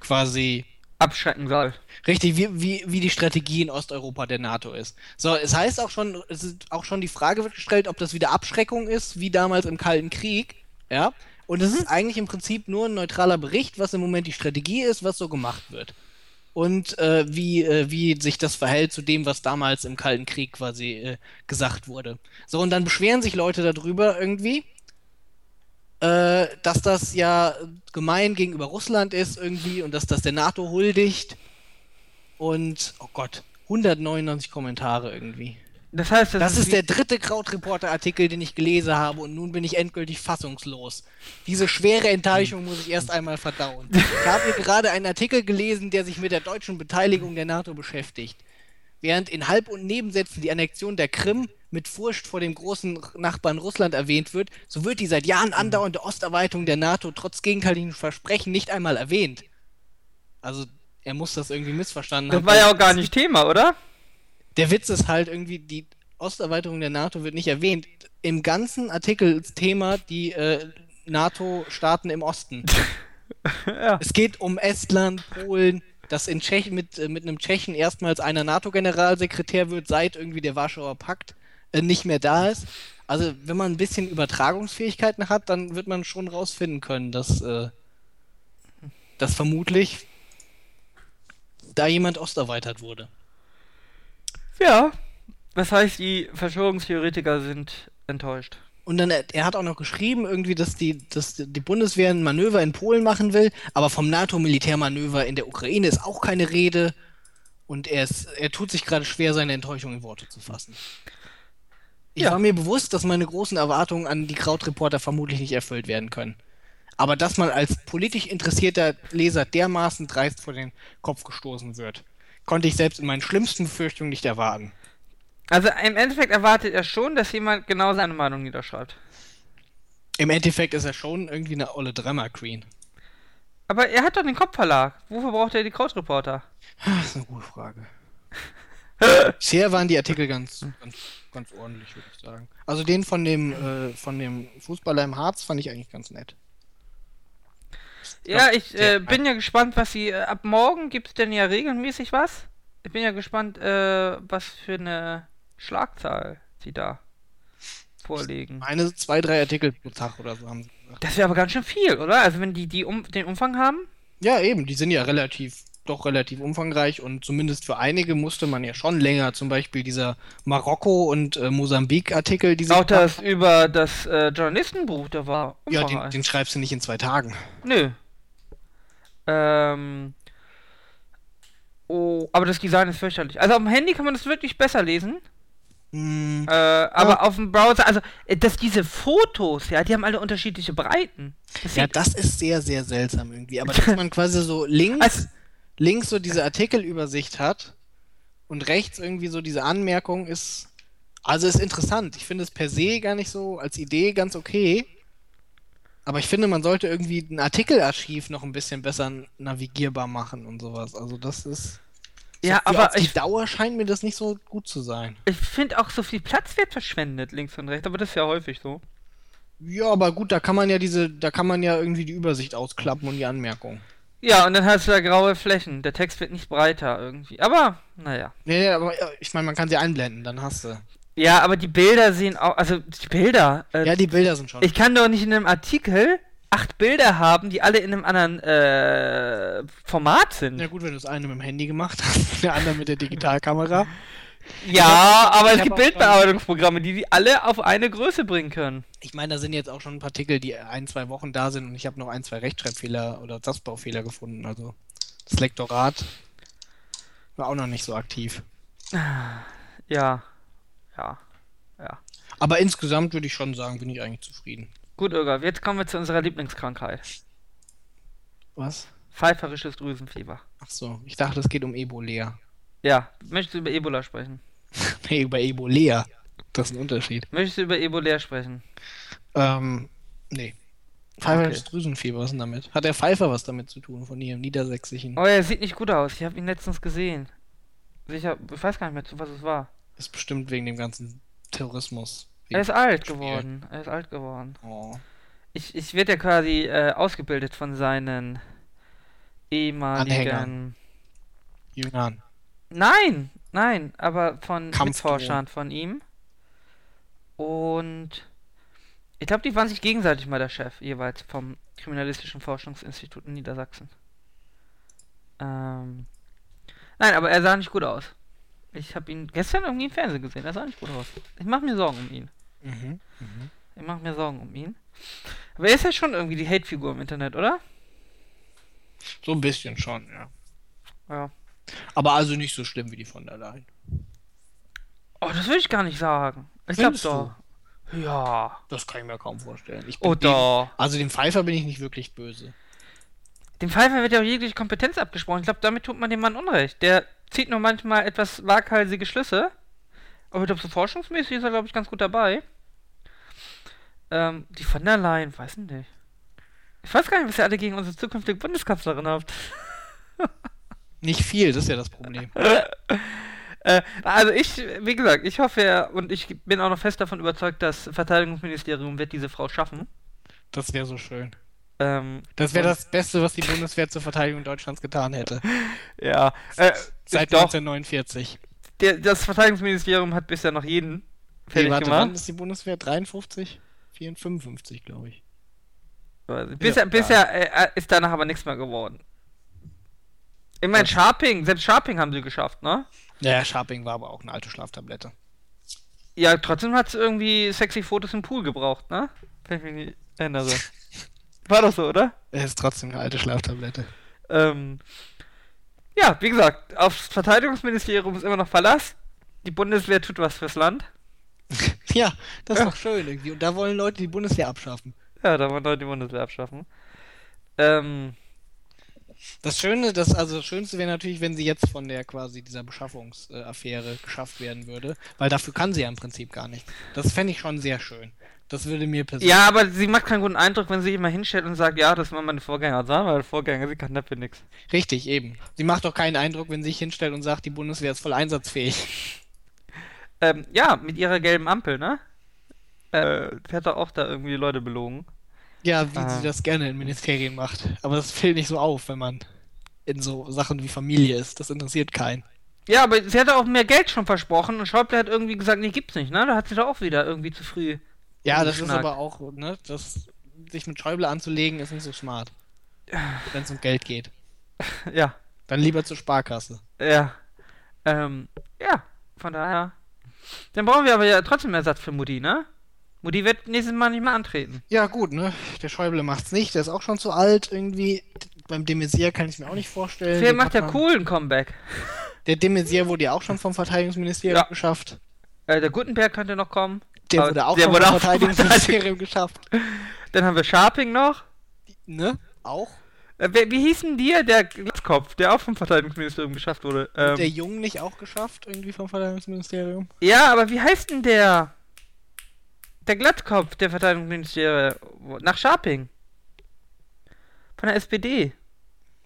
quasi
Abschrecken soll.
Richtig, wie, wie, wie die Strategie in Osteuropa der NATO ist. So, es heißt auch schon, es ist auch schon die Frage wird gestellt, ob das wieder Abschreckung ist, wie damals im Kalten Krieg. Ja. Und es ist eigentlich im Prinzip nur ein neutraler Bericht, was im Moment die Strategie ist, was so gemacht wird. Und äh, wie, äh, wie sich das verhält zu dem, was damals im Kalten Krieg quasi äh, gesagt wurde. So, und dann beschweren sich Leute darüber irgendwie, äh, dass das ja gemein gegenüber Russland ist irgendwie und dass das der NATO huldigt. Und, oh Gott, 199 Kommentare irgendwie.
Das heißt, das,
Das ist
wie-
der dritte Krautreporter-Artikel, den ich gelesen habe und nun bin ich endgültig fassungslos. Diese schwere Enttäuschung muss ich erst einmal verdauen. Ich habe hier gerade einen Artikel gelesen, der sich mit der deutschen Beteiligung der NATO beschäftigt. Während in Halb- und Nebensätzen die Annexion der Krim mit Furcht vor dem großen Nachbarn Russland erwähnt wird, so wird die seit Jahren andauernde Osterweiterung der NATO trotz gegenteiligen Versprechen nicht einmal erwähnt. Also, er muss das irgendwie missverstanden
das
haben.
war ja auch gar nicht Thema, oder?
Der Witz ist halt irgendwie, die Osterweiterung der NATO wird nicht erwähnt. Im ganzen Artikel-Thema die äh, NATO-Staaten im Osten.
ja.
Es geht um Estland, Polen, dass in Tschechien mit, äh, mit einem Tschechen erstmals einer NATO-Generalsekretär wird, seit irgendwie der Warschauer Pakt nicht mehr da ist. Also, wenn man ein bisschen Übertragungsfähigkeiten hat, dann wird man schon rausfinden können, dass, äh, dass vermutlich da jemand osterweitert wurde.
Ja. Das heißt, die Verschwörungstheoretiker sind enttäuscht.
Und dann, er hat auch noch geschrieben, irgendwie, dass die, dass die Bundeswehr ein Manöver in Polen machen will, aber vom NATO-Militärmanöver in der Ukraine ist auch keine Rede. Und er, ist, er tut sich gerade schwer, seine Enttäuschung in Worte zu fassen. Ich
Ja.
war mir bewusst, dass meine großen Erwartungen an die Krautreporter vermutlich nicht erfüllt werden können. Aber dass man als politisch interessierter Leser dermaßen dreist vor den Kopf gestoßen wird, konnte ich selbst in meinen schlimmsten Befürchtungen nicht erwarten.
Also im Endeffekt erwartet er schon, dass jemand genau seine Meinung niederschreibt.
Im Endeffekt ist er schon irgendwie eine olle Drama-Queen.
Aber er hat doch den Kopfverlag. Wofür braucht er die Krautreporter?
Das ist eine gute Frage. Bisher waren die Artikel ganz, ganz, ganz ordentlich, würde ich sagen. Also den von dem, äh, von dem Fußballer im Harz fand ich eigentlich ganz nett.
Ja, ich äh, bin ja gespannt, was sie. Äh, ab morgen gibt es denn ja regelmäßig was. Ich bin ja gespannt, äh, was für eine Schlagzahl sie da vorlegen.
Meine zwei, drei Artikel pro Tag oder so haben sie gesagt.
Das wäre aber ganz schön viel, oder? Also wenn die, die um, den Umfang haben.
Ja, eben, die sind ja relativ, doch relativ umfangreich und zumindest für einige musste man ja schon länger. Zum Beispiel dieser Marokko- und äh, Mosambik-Artikel, die sie
Auch das über das äh, Journalistenbuch, da war
Ja, den, den schreibst du nicht in zwei Tagen.
Nö. Ähm. Oh, aber das Design ist fürchterlich. Also auf dem Handy kann man das wirklich besser lesen.
Hm,
Äh, aber auf dem Browser, also, äh, dass diese Fotos, ja, die haben alle unterschiedliche Breiten. Das
ja, das ist sehr, sehr seltsam irgendwie. Aber dass man quasi so links
Also-
links so diese Artikelübersicht hat und rechts irgendwie so diese Anmerkung ist. Also ist interessant. Ich finde es per se gar nicht so als Idee ganz okay. Aber ich finde, man sollte irgendwie ein Artikelarchiv noch ein bisschen besser navigierbar machen und sowas. Also das ist.
Ja,
so
aber
auf die
ich,
Dauer scheint mir das nicht so gut zu sein.
ich finde auch so viel Platz wird verschwendet, links und rechts, aber das ist ja häufig so.
Ja, aber gut, da kann man ja diese, da kann man ja irgendwie die Übersicht ausklappen und die Anmerkung.
Ja, und dann hast du da graue Flächen. Der Text wird nicht breiter irgendwie. Aber, naja.
Nee, nee, aber ja, ich meine, man kann sie einblenden, dann hast du.
Ja, aber die Bilder sehen auch, also die Bilder. Äh,
Ja, die Bilder sind schon.
ich kann doch nicht in einem Artikel acht Bilder haben, die alle in einem anderen äh, Format sind.
Ja gut, wenn du das eine mit dem Handy gemacht hast, der andere mit der Digitalkamera.
Ja, aber es gibt Bildbearbeitungsprogramme, die die alle auf eine Größe bringen können.
Ich meine, da sind jetzt auch schon Partikel, die ein, zwei Wochen da sind und ich habe noch ein, zwei Rechtschreibfehler oder Satzbaufehler gefunden. Also das Lektorat war auch noch nicht so aktiv.
Ja. Ja. Ja.
Aber insgesamt würde ich schon sagen, bin ich eigentlich zufrieden.
Gut, Irga, jetzt kommen wir zu unserer Lieblingskrankheit.
Was?
Pfeiferisches Drüsenfieber.
Ach so, ich dachte, es geht um Ebolea.
Ja, möchtest du über Ebola sprechen?
Nee, über Ebolea. Das ist ein Unterschied.
Möchtest du über Ebola sprechen?
Ähm, nee. Pfeiferisches
Okay.
Drüsenfieber, was ist denn damit? Hat der Pfeifer was damit zu tun, von hier im Niedersächsischen?
Oh, er sieht nicht gut aus. Ich habe ihn letztens gesehen. Sicher, ich weiß gar nicht mehr, zu was es war.
Ist bestimmt wegen dem ganzen Terrorismus.
Er ist alt geworden. Er ist alt geworden.
Oh.
Ich, ich werde ja quasi äh, ausgebildet von seinen ehemaligen.
Anhängern. Jüngern.
Nein, nein, aber von. Mitforschern von ihm. Und ich glaube, die waren sich gegenseitig mal der Chef, jeweils vom Kriminalistischen Forschungsinstitut in Niedersachsen. Ähm, nein, aber er sah nicht gut aus. Ich habe ihn gestern irgendwie im Fernsehen gesehen. Er sah nicht gut aus. Ich mache mir Sorgen um ihn.
Mhm. Mhm.
Ich mache mir Sorgen um ihn. Aber er ist ja schon irgendwie die Hate-Figur im Internet, oder?
So ein bisschen schon, ja.
Ja.
Aber also nicht so schlimm wie die von der Leyen.
Oh, das will ich gar nicht sagen. Ich glaube doch. Ja.
Das kann ich mir kaum vorstellen. Ich bin
Oh
dem,
doch.
also dem Pfeifer bin ich nicht wirklich böse.
Dem Pfeifer wird ja auch jegliche Kompetenz abgesprochen. Ich glaube, damit tut man dem Mann Unrecht. Der zieht nur manchmal etwas waghalsige Schlüsse. Aber ich glaube, so forschungsmäßig ist er, glaube ich, ganz gut dabei. Ähm, die von der Leyen, weiß ich nicht. Ich weiß gar nicht, was ihr alle gegen unsere zukünftige Bundeskanzlerin habt.
Nicht viel, das ist ja das Problem.
Äh, also ich, wie gesagt, ich hoffe ja, und ich bin auch noch fest davon überzeugt, das Verteidigungsministerium wird diese Frau schaffen.
Das wäre so schön.
Ähm,
Das wäre das Beste, was die Bundeswehr zur Verteidigung Deutschlands getan hätte.
ja. Äh,
Seit
doch,
1949.
der, das Verteidigungsministerium hat bisher noch jeden fertig
Nee, warte,
gemacht.
wann ist die Bundeswehr? 53? 54, 55, glaube ich.
Bisher,
Ja,
bisher äh, ist danach aber nichts mehr geworden. Ich meine. Sharping, selbst Sharping haben sie geschafft, ne?
Naja, Sharping war aber auch eine alte Schlaftablette.
Ja, trotzdem hat es irgendwie sexy Fotos im Pool gebraucht, ne? Wenn ich mich nicht erinnere. War doch so, oder?
Es ist trotzdem eine alte Schlaftablette.
Ähm, ja, wie gesagt, aufs Verteidigungsministerium ist immer noch Verlass. Die Bundeswehr tut was fürs Land.
Ja, das ist
Ja.
doch schön irgendwie. Und da wollen Leute die Bundeswehr abschaffen.
Ja, da wollen Leute die Bundeswehr abschaffen. Ähm,
Das Schöne, das, also das Schönste wäre natürlich, wenn sie jetzt von der quasi dieser Beschaffungsaffäre geschafft werden würde, weil dafür kann sie ja im Prinzip gar nicht. Das fände ich schon sehr schön. Das würde mir persönlich.
ja, aber sie macht keinen guten Eindruck, wenn sie sich immer hinstellt und sagt, ja, das war meine Vorgänger. Sagen weil Vorgänger, sie kann dafür nichts.
Richtig, eben. Sie macht doch keinen Eindruck, wenn sie sich hinstellt und sagt, die Bundeswehr ist voll einsatzfähig.
Ähm, ja, mit ihrer gelben Ampel, ne? Äh, hat doch auch da irgendwie Leute belogen.
Ja, wie
Ah.
sie das gerne in Ministerien macht. Aber das fällt nicht so auf, wenn man in so Sachen wie Familie ist. Das interessiert keinen.
Ja, aber sie hat auch mehr Geld schon versprochen und Schäuble hat irgendwie gesagt, nee, gibt's nicht, ne? Da hat sie doch auch wieder irgendwie zu früh.
Ja, das ist aber auch, ne, das, sich mit Schäuble anzulegen, ist nicht so smart. Wenn es um Geld geht.
Ja,
Dann lieber zur Sparkasse.
ja. Ähm, ja, von daher. Dann brauchen wir aber ja trotzdem Ersatz für Mutti, ne? Mutti wird nächstes Mal nicht mehr antreten.
Ja, gut, ne? Der Schäuble macht's nicht, der ist auch schon zu alt irgendwie. Beim de Maizière kann ich mir auch nicht vorstellen.
Wer macht
hat
ja
man-
cool ein Comeback?
Der de Maizière wurde ja auch schon vom Verteidigungsministerium
Ja.
geschafft.
Äh, der Gutenberg könnte noch kommen.
Der
Aber
wurde auch
der
schon
wurde
vom
vom
Verteidigungsministerium geschafft.
Dann haben wir Sharping noch.
Ne? Auch?
Äh, wie hieß denn dir der Glatzkopf, der auch vom Verteidigungsministerium geschafft wurde?
Hat der
Ähm,
Jung nicht auch geschafft, irgendwie vom Verteidigungsministerium?
ja, aber wie heißt denn der? Der Glattkopf der Verteidigungsministerium nach Scharping. Von der SPD.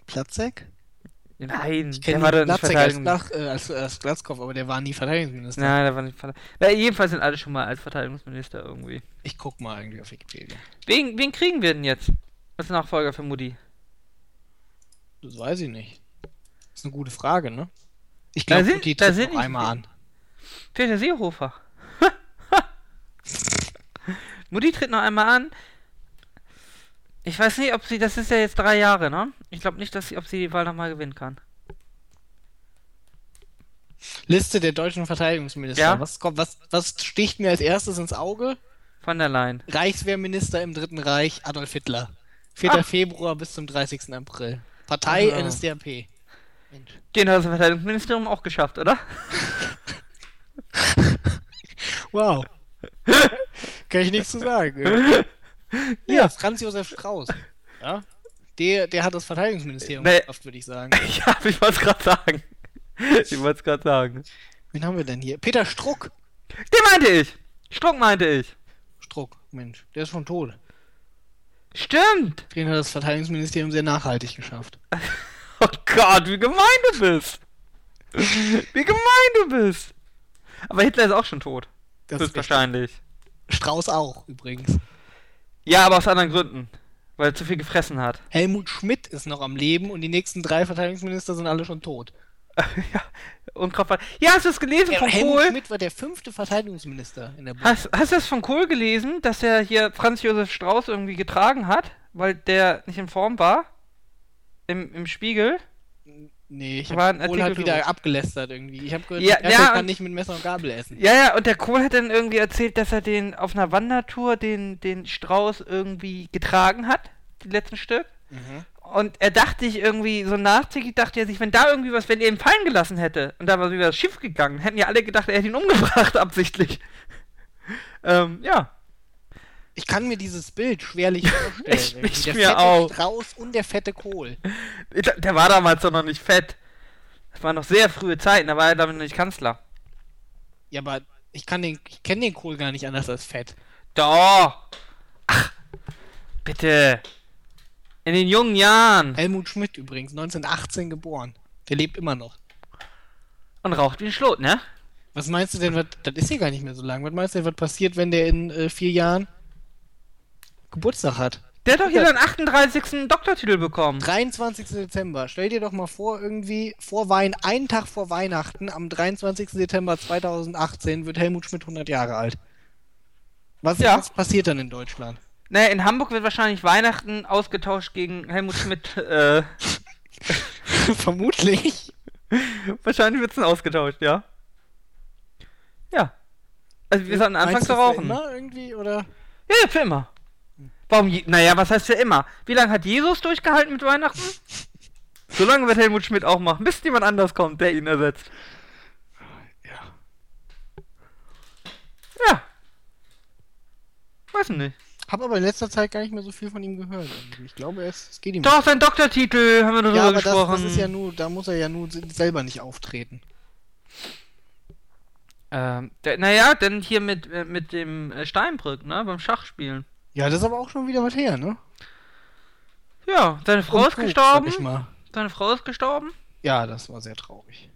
Platzek?
Nein,
Ich
der war doch nicht
als,
Verteidigungsminister.
Glach, äh, als, als Glatzkopf, aber der war nie Verteidigungsminister.
Nein, der war nicht Verteidigungsminister. Jedenfalls sind alle schon mal als Verteidigungsminister irgendwie.
Ich guck mal irgendwie auf Wikipedia.
Wen, wen kriegen wir denn jetzt als Nachfolger für Mutti?
Das weiß ich nicht. Das ist eine gute Frage, ne? Ich glaube, Mutti
da
tritt
sind
noch einmal an.
Peter Seehofer. Mutti tritt noch einmal an. Ich weiß nicht, ob sie, das ist ja jetzt drei Jahre, ne? Ich glaube nicht, dass sie, ob sie die Wahl nochmal gewinnen kann.
Liste der deutschen Verteidigungsminister.
Ja.
Was, kommt, was, was sticht mir als erstes ins Auge?
Von der Leyen.
Reichswehrminister im Dritten Reich, Adolf Hitler. 4.
Ah.
Februar bis zum 30. April. Partei
Ah.
NSDAP. Mensch.
Den hat das Verteidigungsministerium auch geschafft, oder?
Wow. Kann ich nichts zu sagen. Ja, Franz Josef Strauß. Ja. Der, der hat das Verteidigungsministerium
Nee.
geschafft, würde ich sagen.
ja, ich wollte es gerade sagen. Ich wollte es gerade sagen.
Wen haben wir denn hier? Peter Struck.
Den meinte ich. Struck meinte ich.
Struck, Mensch, der ist schon tot.
Stimmt.
Den hat das Verteidigungsministerium sehr nachhaltig geschafft.
Oh Gott, wie gemein du bist. Wie gemein du bist. Aber Hitler ist auch schon tot.
Das ist richtig. Strauß auch, übrigens.
Ja, aber aus anderen Gründen. Weil er zu viel gefressen hat.
Helmut Schmidt ist noch am Leben und die nächsten drei Verteidigungsminister sind alle schon tot.
ja, und Kopf. Ja, hast du es gelesen
Ja,
von
Helmut
Kohl?
Schmidt war der fünfte Verteidigungsminister in der Bund
Hast, hast du das von Kohl gelesen, dass er hier Franz Josef Strauß irgendwie getragen hat, weil der nicht in Form war? Im, im Spiegel?
Nee, ich
War
hab
ein
Kohl hat wieder abgelästert irgendwie. Ich habe gehört,
Ja,
er
ja,
kann nicht mit Messer und Gabel essen.
Ja, ja, und der Kohl hat dann irgendwie erzählt, dass er den auf einer Wandertour den, den Strauß irgendwie getragen hat, die letzten Stück.
Mhm.
Und er dachte sich irgendwie, so nachträglich dachte er sich, wenn da irgendwie was, wenn er ihn fallen gelassen hätte und da war wieder das Schiff gegangen, hätten ja alle gedacht, er hätte ihn umgebracht, absichtlich. ähm, ja.
Ich kann mir dieses Bild schwerlich vorstellen.
Ich- ich
der
mir
fette
auch.
Strauß und der fette Kohl.
Der, der war damals doch noch nicht fett. Das waren noch sehr frühe Zeiten, da war er damit noch nicht Kanzler.
Ja, aber ich kann den, ich kenne den Kohl gar nicht anders als fett.
Doch. Ach, bitte. In den jungen Jahren.
Helmut Schmidt übrigens, 1918 geboren. Der lebt immer noch.
Und raucht wie ein Schlot, ne?
Was meinst du denn, was, das ist hier gar nicht mehr so lang. Was meinst du denn, was passiert, wenn der in äh, vier Jahren Geburtstag hat?
Der hat doch hier seinen 38. Doktortitel bekommen.
23. Dezember. Stell dir doch mal vor, irgendwie vor Wein, einen Tag vor Weihnachten, am 23. Dezember 2018 wird Helmut Schmidt 100 Jahre alt. Was,
Ja.
was passiert dann in Deutschland?
Naja, in Hamburg wird wahrscheinlich Weihnachten ausgetauscht gegen Helmut Schmidt. Äh,
Vermutlich.
wahrscheinlich wird es ausgetauscht, ja. Ja. Also wir sollten anfangen zu
du für
rauchen.
Immer irgendwie, oder?
Ja, ja, für immer. Warum? je- Naja, was heißt für immer? Wie lange hat Jesus durchgehalten mit Weihnachten? So lange wird Helmut Schmidt auch machen, bis jemand anders kommt, der ihn ersetzt.
Ja.
Ja. Weiß nicht.
Hab aber in letzter Zeit gar nicht mehr so viel von ihm gehört. irgendwie. Ich glaube, es, es geht ihm.
Doch, sein Doktortitel haben wir darüber
ja, aber das,
gesprochen.
das ist ja nur, da muss er ja nur se- selber nicht auftreten.
ähm, der, naja, denn hier mit, äh, mit dem äh, Steinbrück, ne, beim Schachspielen.
Ja, das ist aber auch schon wieder was her, ne?
Ja, seine Frau
Und
ist
gut,
gestorben. Seine Frau ist gestorben.
Ja, das war sehr traurig.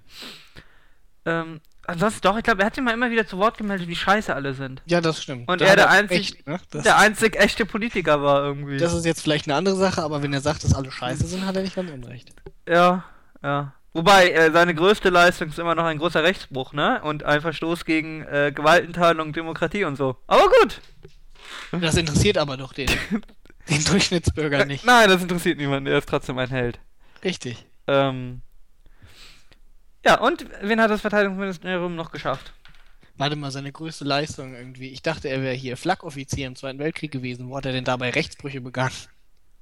Ähm, ansonsten doch, ich glaube, er hat sich mal immer wieder zu Wort gemeldet, wie scheiße alle sind.
Ja, das stimmt.
Und
Da
er der einzig-
recht, ne?
Der einzig echte Politiker war irgendwie.
das ist jetzt vielleicht eine andere Sache, aber wenn er sagt, dass alle scheiße sind, hat er nicht ganz unrecht.
Ja, ja. Wobei, äh, seine größte Leistung ist immer noch ein großer Rechtsbruch, ne? Und ein Verstoß gegen äh, Gewaltenteilung, Demokratie und so. Aber gut.
Das interessiert aber doch den, den Durchschnittsbürger nicht.
Nein, das interessiert niemanden. Er ist trotzdem ein Held.
Richtig.
Ähm. Ja, und wen hat das Verteidigungsministerium noch geschafft?
Warte mal, seine größte Leistung irgendwie. Ich dachte, er wäre hier Flakoffizier im Zweiten Weltkrieg gewesen. Wo hat er denn dabei Rechtsbrüche begangen?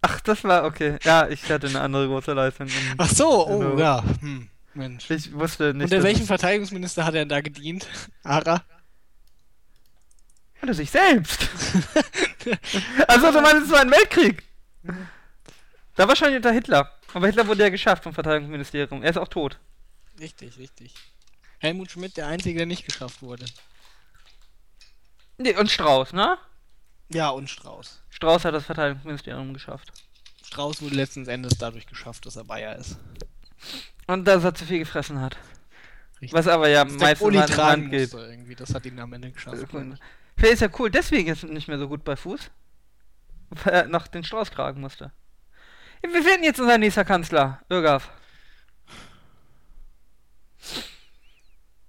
Ach, das war okay. Ja, ich hatte eine andere große Leistung. im-
Ach so, oh ja. Hm, Mensch.
Ich wusste nicht.
Unter welchem Verteidigungsminister hat er da gedient? Ara?
Unter sich selbst. also, du meinst, es war ein Weltkrieg. Da wahrscheinlich unter Hitler. Aber Hitler wurde ja geschafft vom Verteidigungsministerium. Er ist auch tot.
Richtig, richtig. Helmut Schmidt, der Einzige, der nicht geschafft wurde.
Nee, und Strauß, ne?
Ja, und Strauß.
Strauß hat das Verteidigungsministerium geschafft.
Strauß wurde letzten Endes dadurch geschafft, dass er Bayer ist.
Und dass er zu viel gefressen hat.
Richtig.
Was aber ja meistens
Uli
Hand geht.
irgendwie. Das hat ihn am Ende geschafft.
Vielleicht ist ja cool, deswegen ist er nicht mehr so gut bei Fuß. Weil er noch den Strauß tragen musste. Wir finden jetzt unser nächster Kanzler, Irgaf.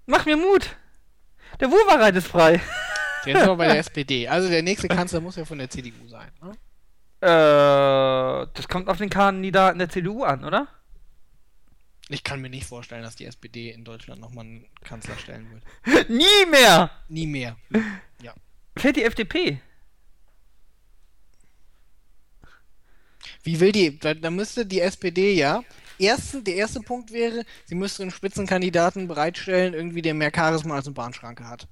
Mach mir Mut! Der Wuvereit ist frei.
Der ist aber bei der SPD. Also der nächste Kanzler muss ja von der CDU sein. Ne?
Äh, das kommt auf den Kandidaten der CDU an, oder?
Ich kann mir nicht vorstellen, dass die SPD in Deutschland nochmal einen Kanzler stellen wird.
Nie mehr!
Nie mehr.
Fällt die FDP.
Wie will die? Da, da müsste die SPD ja. Ersten, der erste Punkt wäre, sie müsste einen Spitzenkandidaten bereitstellen, irgendwie der mehr Charisma als eine Bahnschranke hat.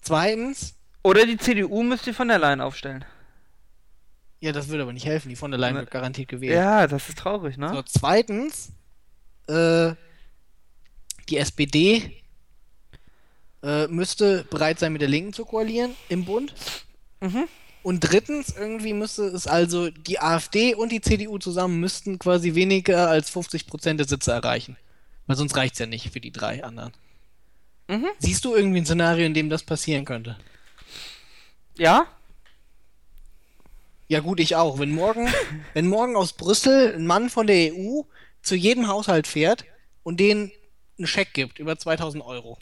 Zweitens,
Oder die CDU müsste von der Leyen aufstellen.
ja, das würde aber nicht helfen, die von der Leyen
Ne-
wird garantiert gewählt.
Ja, das ist traurig, ne?
So, zweitens, äh, die SPD äh, müsste bereit sein, mit der Linken zu koalieren im Bund.
Mhm.
Und drittens, irgendwie müsste es also die AfD und die CDU zusammen müssten quasi weniger als 50% der Sitze erreichen. Weil sonst reicht's ja nicht für die drei anderen.
Mhm.
Siehst du irgendwie ein Szenario, in dem das passieren könnte?
Ja?
Ja gut, ich auch. Wenn morgen, wenn morgen aus Brüssel ein Mann von der EU zu jedem Haushalt fährt und denen einen Scheck gibt über 2000 Euro.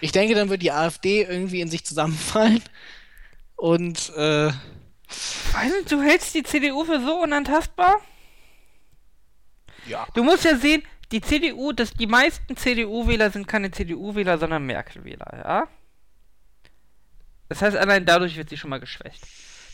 Ich denke, dann wird die AfD irgendwie in sich zusammenfallen und äh,
nicht, du hältst die CDU für so unantastbar?
ja.
Du musst ja sehen, die CDU, dass die meisten CDU-Wähler sind keine CDU-Wähler, sondern Merkel-Wähler, ja? Das heißt, allein dadurch wird sie schon mal geschwächt.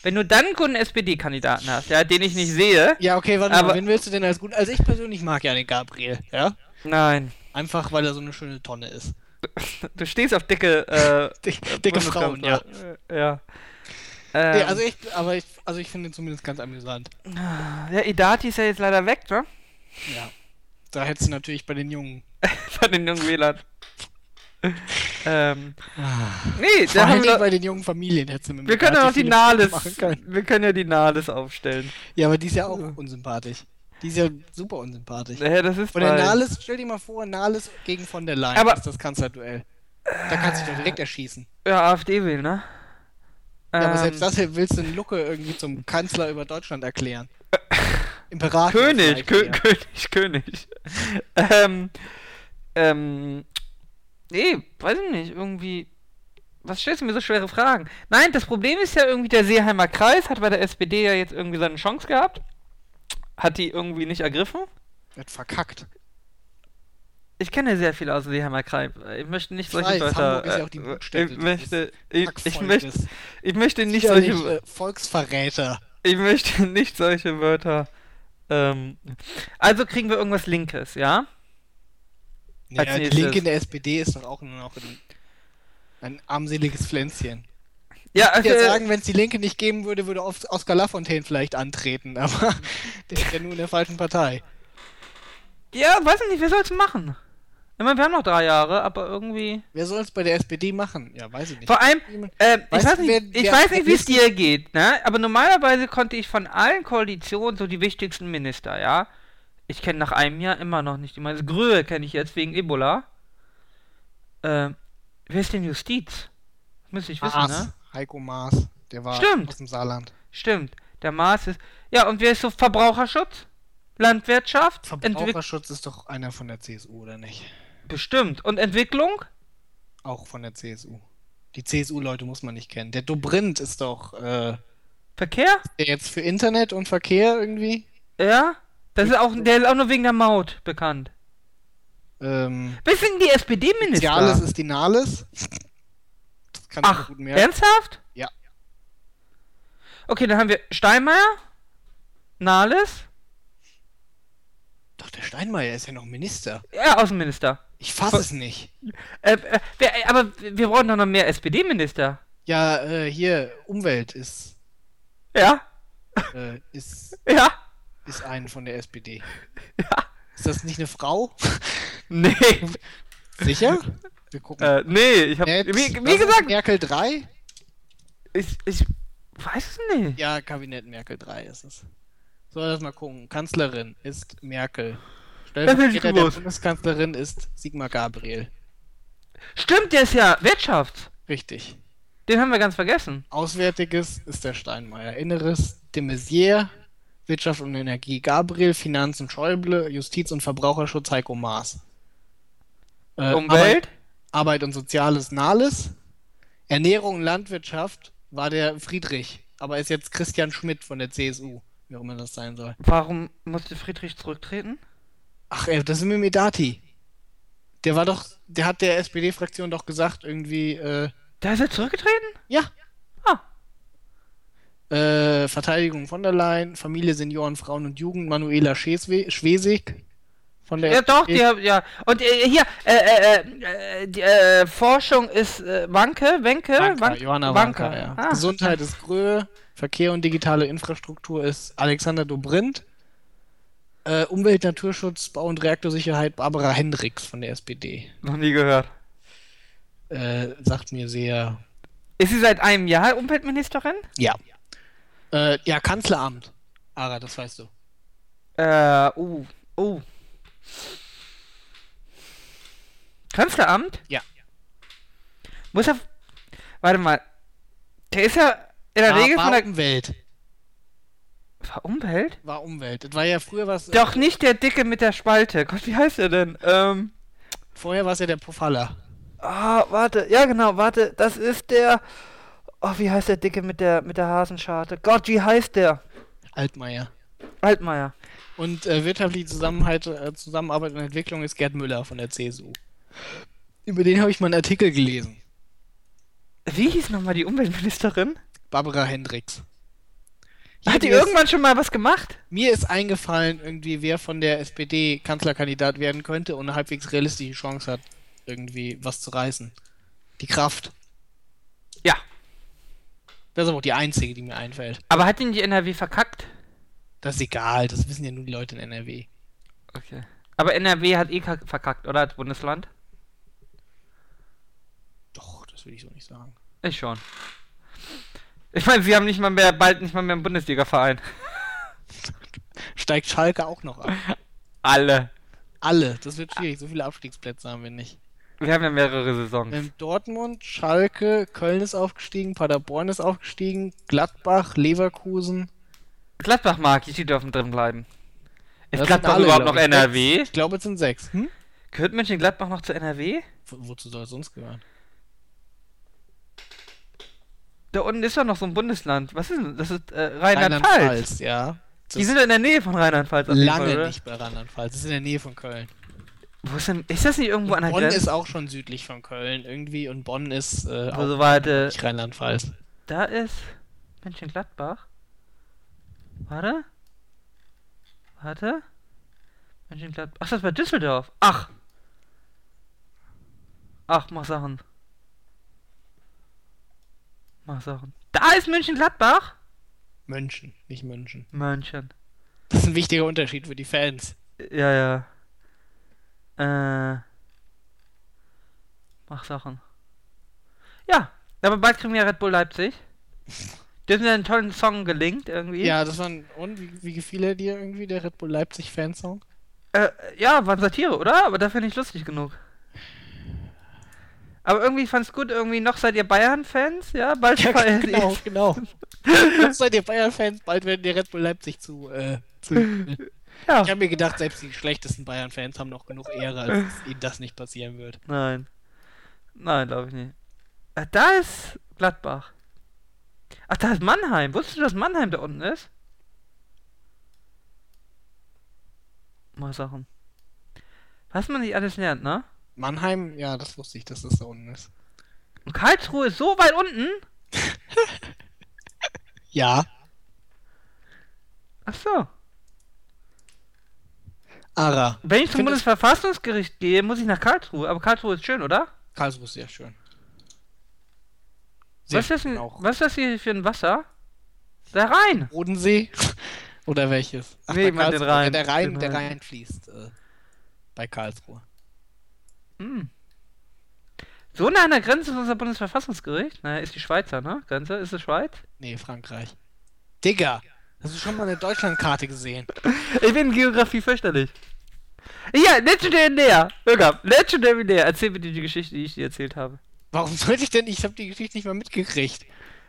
Wenn du dann einen guten SPD-Kandidaten hast, ja, den ich nicht sehe,
Ja, okay, warte
Aber-
mal, wen willst du denn als gut? Also ich persönlich mag ja den Gabriel, ja?
nein.
Einfach weil er so eine schöne Tonne ist.
Du stehst auf dicke, äh,
Dick, dicke Frauen, ja.
Äh, Ja. Ähm,
Nee, also ich, aber ich, also ich finde ihn zumindest ganz amüsant.
ja, Idati ist ja jetzt leider weg, ne?
Ja. Da hättest du natürlich bei den Jungen.
Von den jungen Wählern. ähm, nee,
Ah. Vor
da haben wir,
bei den jungen Familien mit
wir können ja noch die Nahles, wir können ja die Nahles aufstellen.
Ja, aber die ist ja auch unsympathisch. Die ist ja super unsympathisch.
Ja, das ist
Von der Nahles, stell dir mal vor, Nahles gegen von der Leyen.
Aber-
das ist das Kanzlerduell. Da kannst du dich doch direkt erschießen.
Ja, AfD wählen, ne?
Ja, aber
Ähm,
selbst das hier willst du einen Lucke irgendwie zum Kanzler über Deutschland erklären. Imperator.
König, Kö. König, König. ähm, ähm, nee, weiß ich nicht, irgendwie. Was stellst du mir so schwere Fragen? Nein, das Problem ist ja irgendwie, der Seeheimer Kreis hat bei der SPD ja jetzt irgendwie seine Chance gehabt. Hat die irgendwie nicht ergriffen.
Wird verkackt.
Ich kenne sehr viel aus Seeheimer Kreis. Ich möchte nicht solche
weiß,
Wörter.
Ist ja auch die
äh, ich möchte, ich, ich möchte, ich möchte nicht solche,
äh, Volksverräter.
ich möchte nicht solche Wörter. Ähm, also kriegen wir irgendwas Linkes, ja?
Ja,
Als
die
nächstes.
Linke in der SPD ist doch auch nur noch ein, ein armseliges Pflänzchen.
Ja,
Ich würde
also,
sagen, wenn es die Linke nicht geben würde, würde Os- Oskar Lafontaine vielleicht antreten, aber der ist ja nur in der falschen Partei.
ja, weiß ich nicht, wer soll's machen? Ich meine, wir haben noch drei Jahre, aber irgendwie.
Wer soll es bei der SPD machen? Ja, weiß ich nicht.
Vor allem, ähm, ich weiß nicht,
wer-
ich weiß nicht, wie es dir geht, ne? Aber normalerweise konnte ich von allen Koalitionen so die wichtigsten Minister, ja? Ich kenne nach einem Jahr immer noch nicht die meisten. Gröhe kenne ich jetzt wegen Ebola. Ähm, wer ist denn Justiz? Müsste ich wissen,
Maas,
ne?
Heiko Maas, der war
Stimmt.
aus dem Saarland.
Stimmt. Der Maß ist. Ja, und wer ist so Verbraucherschutz? Landwirtschaft? Entwick
Verbraucherschutz ist doch einer von der CSU, oder nicht?
Bestimmt. Und Entwicklung?
Auch von der CSU. Die CSU-Leute muss man nicht kennen. Der Dobrindt ist doch äh,
Verkehr?
der jetzt für Internet und Verkehr irgendwie.
Ja? Das ist auch, der ist auch nur wegen der Maut bekannt.
Ähm,
Wer sind die SPD-Minister?
Soziales ist die Nahles. Das kann ich
Ach,
gut merken.
ernsthaft?
Ja.
Okay, dann haben wir Steinmeier, Nahles,
Doch, der Steinmeier ist ja noch Minister.
ja, Außenminister.
Ich fasse es nicht.
Äh, äh, wer, äh, aber wir brauchen doch noch mehr SPD-Minister.
Ja, äh, hier, Umwelt ist,
Ja,
äh, ist,
ja.
Ist eine von der SPD.
Ja.
Ist das nicht eine Frau?
Nee.
Sicher? Wir gucken.
Äh, nee, ich hab.
Jetzt,
Wie, wie gesagt,
Merkel 3?
ich, ich weiß es nicht.
Ja, Kabinett Merkel 3 ist es. So, lass mal gucken. Kanzlerin ist Merkel.
Das
Stellvertreter der. Bundeskanzlerin ist Sigmar Gabriel.
Stimmt, der ist ja Wirtschafts.
Richtig.
Den haben wir ganz vergessen.
Auswärtiges ist der Steinmeier. Inneres de Maizière. Wirtschaft und Energie Gabriel. Finanzen Schäuble. Justiz und Verbraucherschutz Heiko Maas. Äh,
Umwelt?
Arbeit, Arbeit und Soziales Nahles. Ernährung und Landwirtschaft war der Friedrich. Aber ist jetzt Christian Schmidt von der CSU. Wie auch immer das sein soll.
Warum musste Friedrich zurücktreten?
Ach, ey, das ist mit Medati. Der war doch, der hat der SPD-Fraktion doch gesagt, irgendwie, äh,
Da ist er zurückgetreten?
ja. Äh, Verteidigung von der Leyen, Familie, Senioren, Frauen und Jugend, Manuela Scheswe Schwesig von der
Ja, doch, die haben, ja. Und äh, hier, äh, äh, äh, die äh, Forschung ist Wanke, Wenke,
Wanka,
Wan-
Johanna
Wanka,
Wanka, ja.
Ah.
Gesundheit ist Gröhe, Verkehr und digitale Infrastruktur ist Alexander Dobrindt, Umwelt, Naturschutz, Bau- und Reaktorsicherheit Barbara Hendricks von der SPD.
Noch nie gehört.
Äh, sagt mir sehr,
Ist sie seit einem Jahr Umweltministerin?
ja. Äh, ja, Kanzleramt. Ara, das weißt du.
Äh, uh, uh. Kanzleramt?
Ja.
Muss er. Warte mal. Der ist ja in der
war,
Regel
war
von der.
Umwelt.
War Umwelt?
War Umwelt. Das war ja früher was.
Doch nicht der Dicke mit der Spalte. Gott, wie heißt er denn? Ähm.
Vorher war es ja der Pofalla.
Ah, warte. Ja, genau, warte. Das ist der. Oh, wie heißt der Dicke mit der mit der Hasenscharte? Gott, wie heißt der?
Altmaier.
Altmaier.
Und äh, wirtschaftliche Zusammenhalt, äh, Zusammenarbeit und Entwicklung ist Gerd Müller von der CSU. Über den habe ich mal einen Artikel gelesen.
Wie hieß nochmal die Umweltministerin?
Barbara Hendricks. Hier,
Hat die irgendwann schon mal was gemacht?
Mir ist eingefallen, irgendwie, wer von der SPD Kanzlerkandidat werden könnte und eine halbwegs realistische Chance hat, irgendwie was zu reißen. Die Kraft. Das ist aber auch die einzige, die mir einfällt.
Aber hat ihn die NRW verkackt?
Das ist egal, das wissen ja nur die Leute in NRW.
Okay. Aber NRW hat eh kack- verkackt, oder? Als Bundesland?
Doch, das will ich so nicht sagen.
Ich schon. Ich meine, sie haben nicht mal mehr, bald nicht mal mehr einen Bundesliga-Verein.
Steigt Schalke auch noch ab.
Alle.
Alle, das wird schwierig. So viele Abstiegsplätze haben wir nicht.
Wir haben ja mehrere Saisons.
Ähm, Dortmund, Schalke, Köln ist aufgestiegen, Paderborn ist aufgestiegen, Gladbach, Leverkusen.
Gladbach mag ich, die dürfen drin bleiben. Ist
Das
Gladbach
alle,
überhaupt noch
ich.
NRW?
Ich glaube, es sind sechs. Hm?
Gehört Mönchengladbach noch zu NRW?
Wo, wozu soll es sonst gehören?
Da unten ist doch noch so ein Bundesland. Was ist denn? Das ist äh, Rheinland-Pfalz.
ja.
Die sind in der Nähe von Rheinland-Pfalz.
lange
Fall,
nicht bei Rheinland-Pfalz. Das ist in der Nähe von Köln.
Wo ist denn? Ist das nicht irgendwo an der
Bonn
Grenze?
ist auch schon südlich von Köln irgendwie und Bonn ist äh,
Wo
auch
so weit, äh,
nicht Rheinland-Pfalz.
Da ist Mönchengladbach. Warte. Warte. Mönchengladbach. Ach, das ist bei Düsseldorf. Ach. Ach, mach Sachen. Mach Sachen. Da ist Mönchengladbach?
München, nicht München.
München.
Das ist ein wichtiger Unterschied für die Fans.
Ja, ja. Äh. Mach Sachen. Ja, aber bald kriegen wir Red Bull Leipzig. Die haben ja einen tollen Song gelingt irgendwie.
Ja, das waren. Und wie, wie gefiel er dir irgendwie, der Red Bull Leipzig-Fansong?
Äh, ja, war Satire, oder? Aber dafür nicht lustig genug. Aber irgendwie fand's gut, irgendwie noch seid ihr Bayern-Fans, ja? Bald
Ja,
feiert
genau,
ihr-
genau. Jetzt seid ihr Bayern-Fans, bald werden die Red Bull Leipzig zu. Äh, zu
Ja.
ich habe mir gedacht, selbst die schlechtesten Bayern-Fans haben noch genug Ehre, als dass ihnen das nicht passieren wird.
Nein. Nein, glaube ich nicht. Äh, da ist Gladbach. Ach, da ist Mannheim. Wusstest du, dass Mannheim da unten ist? Mal Sachen. Was man nicht alles lernt, ne?
Mannheim, ja, das wusste ich, dass das da unten ist.
Und Karlsruhe ist so weit unten?
Ja.
Ach so.
Ara.
Wenn ich zum Bundesverfassungsgericht gehe, muss ich nach Karlsruhe. Aber Karlsruhe ist schön, oder?
Karlsruhe ist sehr schön.
was, ist das
schön
denn,
auch.
was ist das hier für ein Wasser? Da rein!
Bodensee. Oder welches? Ach,
Nee, man, den. Rhein.
Der Rhein,
Den
der
Rhein.
Rhein fließt äh, bei Karlsruhe.
Hm. So nah an der Grenze ist unser Bundesverfassungsgericht. Naja, ist die Schweizer, ne? Grenze, ist es Schweiz?
Nee, Frankreich. Digga, hast du schon mal eine Deutschlandkarte gesehen?
Ich bin in Geografie fürchterlich. Ja, Legendary Näher. Irga, Legendary Näher. Erzähl bitte die Geschichte, die ich dir erzählt habe.
Warum sollte ich denn? Ich habe die Geschichte nicht mal mitgekriegt.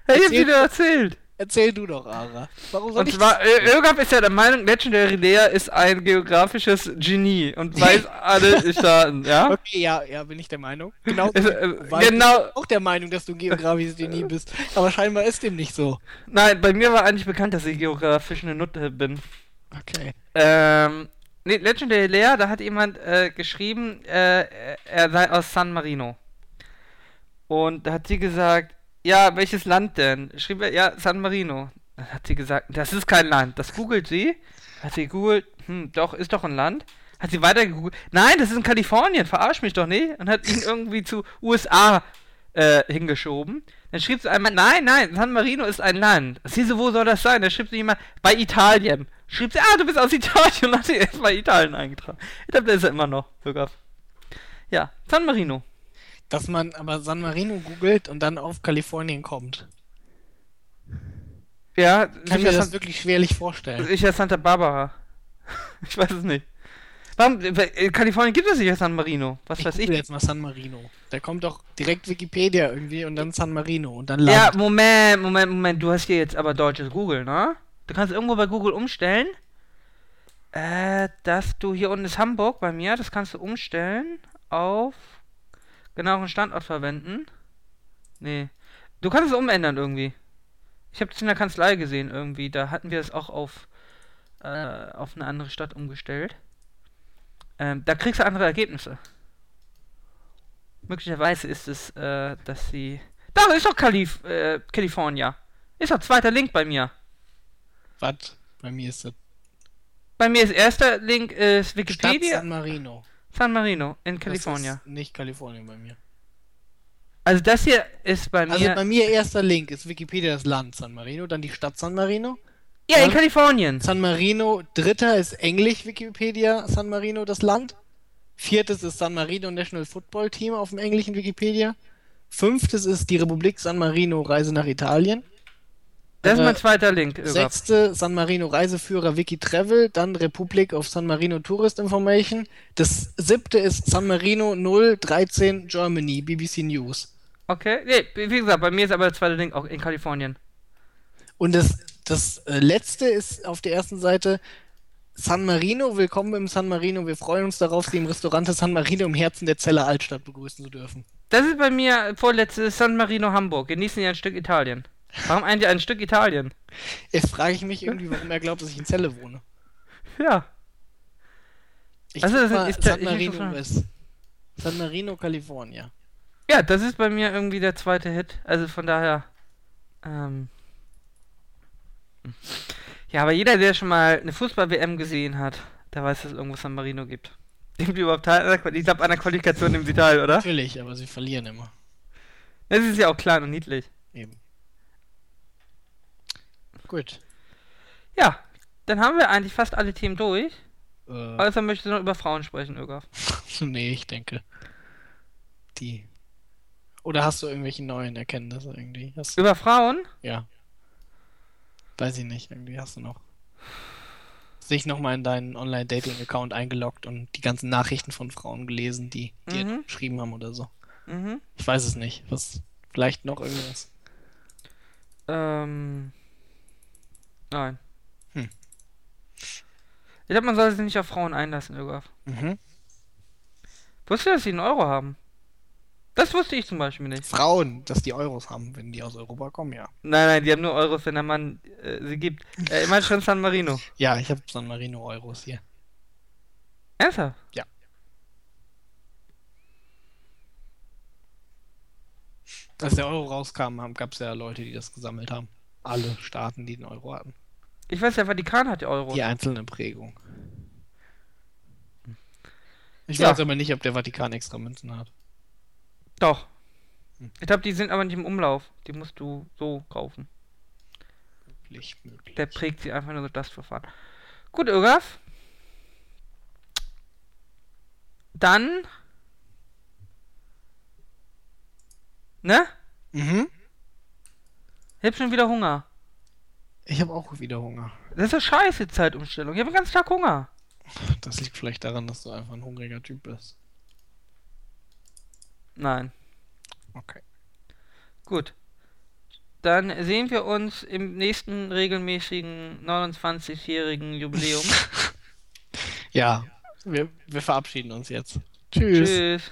Hey, ich hab sie dir erzählt.
Erzähl du doch, Ara. Warum soll
Und
ich
zwar, äh, Irgab ist ja der Meinung, Legendary Näher ist ein geografisches Genie und weiß alle Staaten, ja?
Okay, ja, ja, bin ich der Meinung. Genau.
Ist, äh, genau,
Ich bin auch der Meinung, dass du geografisches Genie bist. Aber scheinbar ist dem nicht so.
nein, bei mir war eigentlich bekannt, dass ich geografisch eine Nutte bin.
Okay.
Ähm, nee, Legendary Lea, da hat jemand äh, geschrieben, äh, er sei aus San Marino. Und da hat sie gesagt, ja, welches Land denn? Schrieb er, ja, San Marino. Dann hat sie gesagt, das ist kein Land. Das googelt sie. Hat sie googelt, hm, doch, ist doch ein Land. Hat sie weiter gegoogelt. Nein, das ist in Kalifornien, verarsch mich doch nicht. Und hat ihn irgendwie zu USA äh, hingeschoben. Dann schrieb sie einmal, nein, nein, San Marino ist ein Land. Siehst du, wo soll das sein? Dann schrieb sie jemand, bei Italien. Schrieb sie, ah, du bist aus Italien und hat sie erst bei Italien eingetragen. Ich glaube, der ist er immer noch, sogar. Ja, San Marino.
Dass man aber San Marino googelt und dann auf Kalifornien kommt.
Ja,
Kann
sicher
mir das
San-
wirklich schwerlich vorstellen.
sicher Santa Barbara. ich weiß es nicht. Warum, in Kalifornien gibt es sicher San Marino. Was
Ich
weiß ich.
jetzt mal San Marino. Da kommt doch direkt Wikipedia irgendwie und dann San Marino und dann
Ja,
Land.
Moment, Moment, Moment. Du hast hier jetzt aber deutsches Google, ne? Du kannst irgendwo bei Google umstellen. Äh, dass du hier unten ist Hamburg bei mir. Das kannst du umstellen auf genaueren Standort verwenden. Nee. Du kannst es umändern irgendwie. Ich habe das in der Kanzlei gesehen irgendwie. Da hatten wir es auch auf, äh, auf eine andere Stadt umgestellt. Ähm, da kriegst du andere Ergebnisse. Möglicherweise ist es, äh, dass sie. Da ist doch Kalif äh, California. Ist doch zweiter Link bei mir.
Was? Bei mir ist das
Bei mir ist erster Link ist
Stadt
Wikipedia
San Marino.
San Marino in
Das
California.
ist nicht Kalifornien bei mir.
Also das hier ist bei mir.
Also bei mir erster Link ist Wikipedia das Land San Marino, dann die Stadt San Marino.
ja, in Kalifornien.
San Marino, dritter ist Englisch Wikipedia, San Marino das Land. Viertes ist San Marino National Football Team auf dem englischen Wikipedia. Fünftes ist die Republik San Marino Reise nach Italien.
Das ist
äh,
mein zweiter Link. überhaupt.
Sechste San Marino Reiseführer Wiki Travel, dann Republic of San Marino Tourist Information. Das siebte ist San Marino 013 Germany, BBC News.
Okay. Nee, wie gesagt, bei mir ist aber der zweite Link auch in Kalifornien.
Und das, das äh, letzte ist auf der ersten Seite San Marino, willkommen im San Marino. Wir freuen uns darauf, Sie im Restaurant San Marino im Herzen der Zeller Altstadt begrüßen zu dürfen.
Das ist bei mir vorletztes San Marino Hamburg. Genießen Sie ein Stück Italien. Warum eigentlich ein Stück Italien?
Jetzt frage ich mich irgendwie, warum er glaubt, dass ich in Celle wohne.
Ja.
Ich
Also, das
mal,
ist-
San Marino ist San Marino, Kalifornien.
Ja, das ist bei mir irgendwie der zweite Hit. Also von daher. Ähm. Ja, aber jeder, der schon mal eine Fußball-WM gesehen hat, der weiß, dass es irgendwo San Marino gibt. Gibt überhaupt teil? Ich glaube, an der Qualifikation nehmen sie teil, oder?
Natürlich, aber sie verlieren immer.
Das ist ja auch klein und niedlich.
Eben. Gut.
Ja, dann haben wir eigentlich fast alle Themen durch.
Äh,
Außer möchtest du noch über Frauen sprechen, Ögaf.
nee, ich denke. Die. Oder hast du irgendwelche neuen Erkenntnisse irgendwie? Hast
Über Frauen?
ja. Weiß ich nicht, irgendwie hast du noch. Sich nochmal in deinen Online-Dating-Account eingeloggt und die ganzen Nachrichten von Frauen gelesen, die dir
Mhm.
geschrieben haben oder so.
Mhm.
Ich weiß es nicht. Was, vielleicht noch irgendwas.
Ähm. Nein.
Hm.
Ich glaube, man soll sich nicht auf Frauen einlassen, Ögaf.
Mhm.
Wusstest du, dass sie einen Euro haben? Das wusste ich zum Beispiel nicht.
Frauen, dass die Euros haben, wenn die aus Europa kommen, ja.
Nein, nein, die haben nur Euros, wenn der Mann äh, sie gibt. Äh, immer schon San Marino.
Ja, ich habe San Marino Euros hier.
Ernsthaft?
Als der Euro rauskam, gab es ja Leute, die das gesammelt haben. Alle Staaten, die den Euro hatten.
Ich weiß, der Vatikan hat die Euros.
Die einzelne Prägung. Ich
Ja.
weiß aber nicht, ob der Vatikan extra Münzen hat.
Doch.
Hm.
Ich glaube, die sind aber nicht im Umlauf. Die musst du so kaufen.
möglich, möglich.
Der prägt sie einfach nur so das Verfahren. Gut, Irgaf. Dann. Ne?
Mhm.
Ich hab schon wieder Hunger.
Ich habe auch wieder Hunger.
Das ist ja scheiße, die Zeitumstellung. Ich habe den ganzen Tag Hunger.
Das liegt vielleicht daran, dass du einfach ein hungriger Typ bist.
Nein.
Okay.
Gut. Dann sehen wir uns im nächsten regelmäßigen 29-jährigen Jubiläum.
Ja, wir, wir verabschieden uns jetzt. Tschüss.
Tschüss.